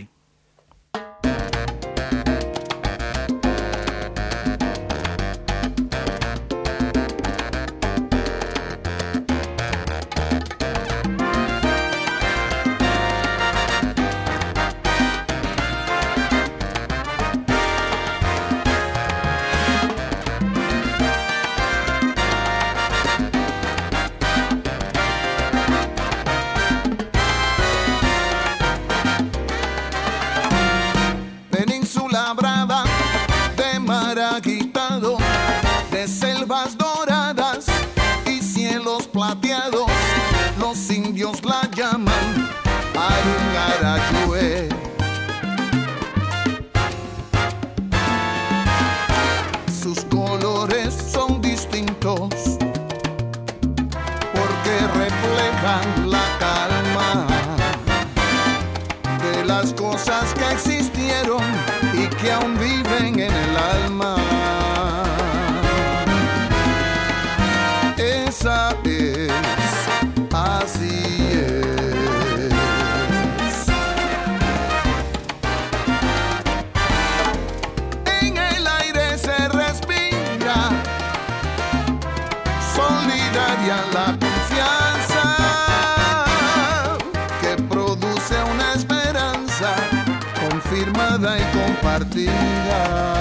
confirmada y compartida.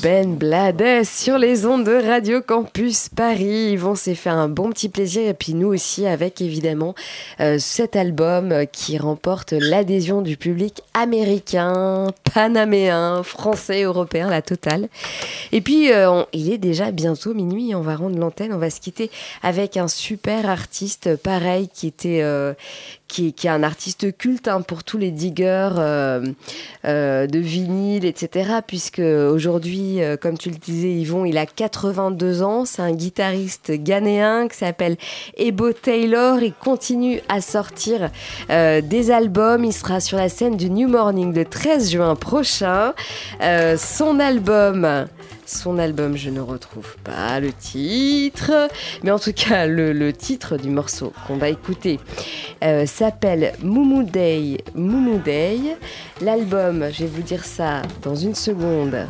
Ruben Blades sur les ondes de Radio Campus Paris. Yvon s'est fait un bon petit plaisir et puis nous aussi avec évidemment euh, cet album qui remporte l'adhésion du public américain, panaméen, français, européen, la totale. Et puis euh, il est déjà bientôt minuit, on va rendre l'antenne, on va se quitter avec un super artiste pareil qui était euh, qui, qui est un artiste culte hein, pour tous les diggers euh, de vinyle, etc. Puisque aujourd'hui, comme tu le disais, Yvon, il a 82 ans. C'est un guitariste ghanéen qui s'appelle Ebo Taylor. Il continue à sortir des albums. Il sera sur la scène du New Morning le 13 juin prochain. Son album son album, je ne retrouve pas le titre, mais en tout cas, le, titre du morceau qu'on va écouter euh, s'appelle Moumou Day, Moumou Day. L'album, je vais vous dire ça dans une seconde.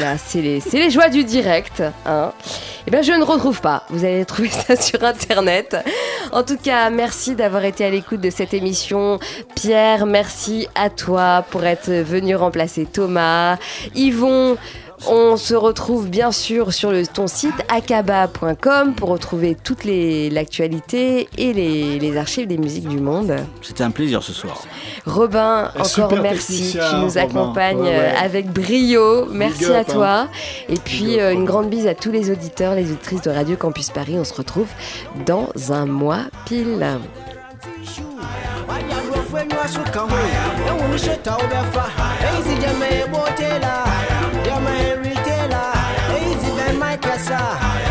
Là, c'est les, les joies du direct. Hein. Eh ben, je ne retrouve pas. Vous allez trouver ça *laughs* sur Internet. En tout cas, merci d'avoir été à l'écoute de cette émission. Pierre, merci à toi pour être venu remplacer Thomas. Yvon, on se retrouve bien sûr sur le, ton site akaba.com pour retrouver toute l'actualité et les, les archives des musiques du monde. C'était un plaisir ce soir. Robin, Un encore merci. Tu nous Robin. accompagnes Ouais, ouais. euh, avec brio. Merci up, à hein. toi. Et puis up, euh, une grande bise à tous les auditeurs, les auditrices de Radio Campus Paris. On se retrouve dans un mois pile. Aisha.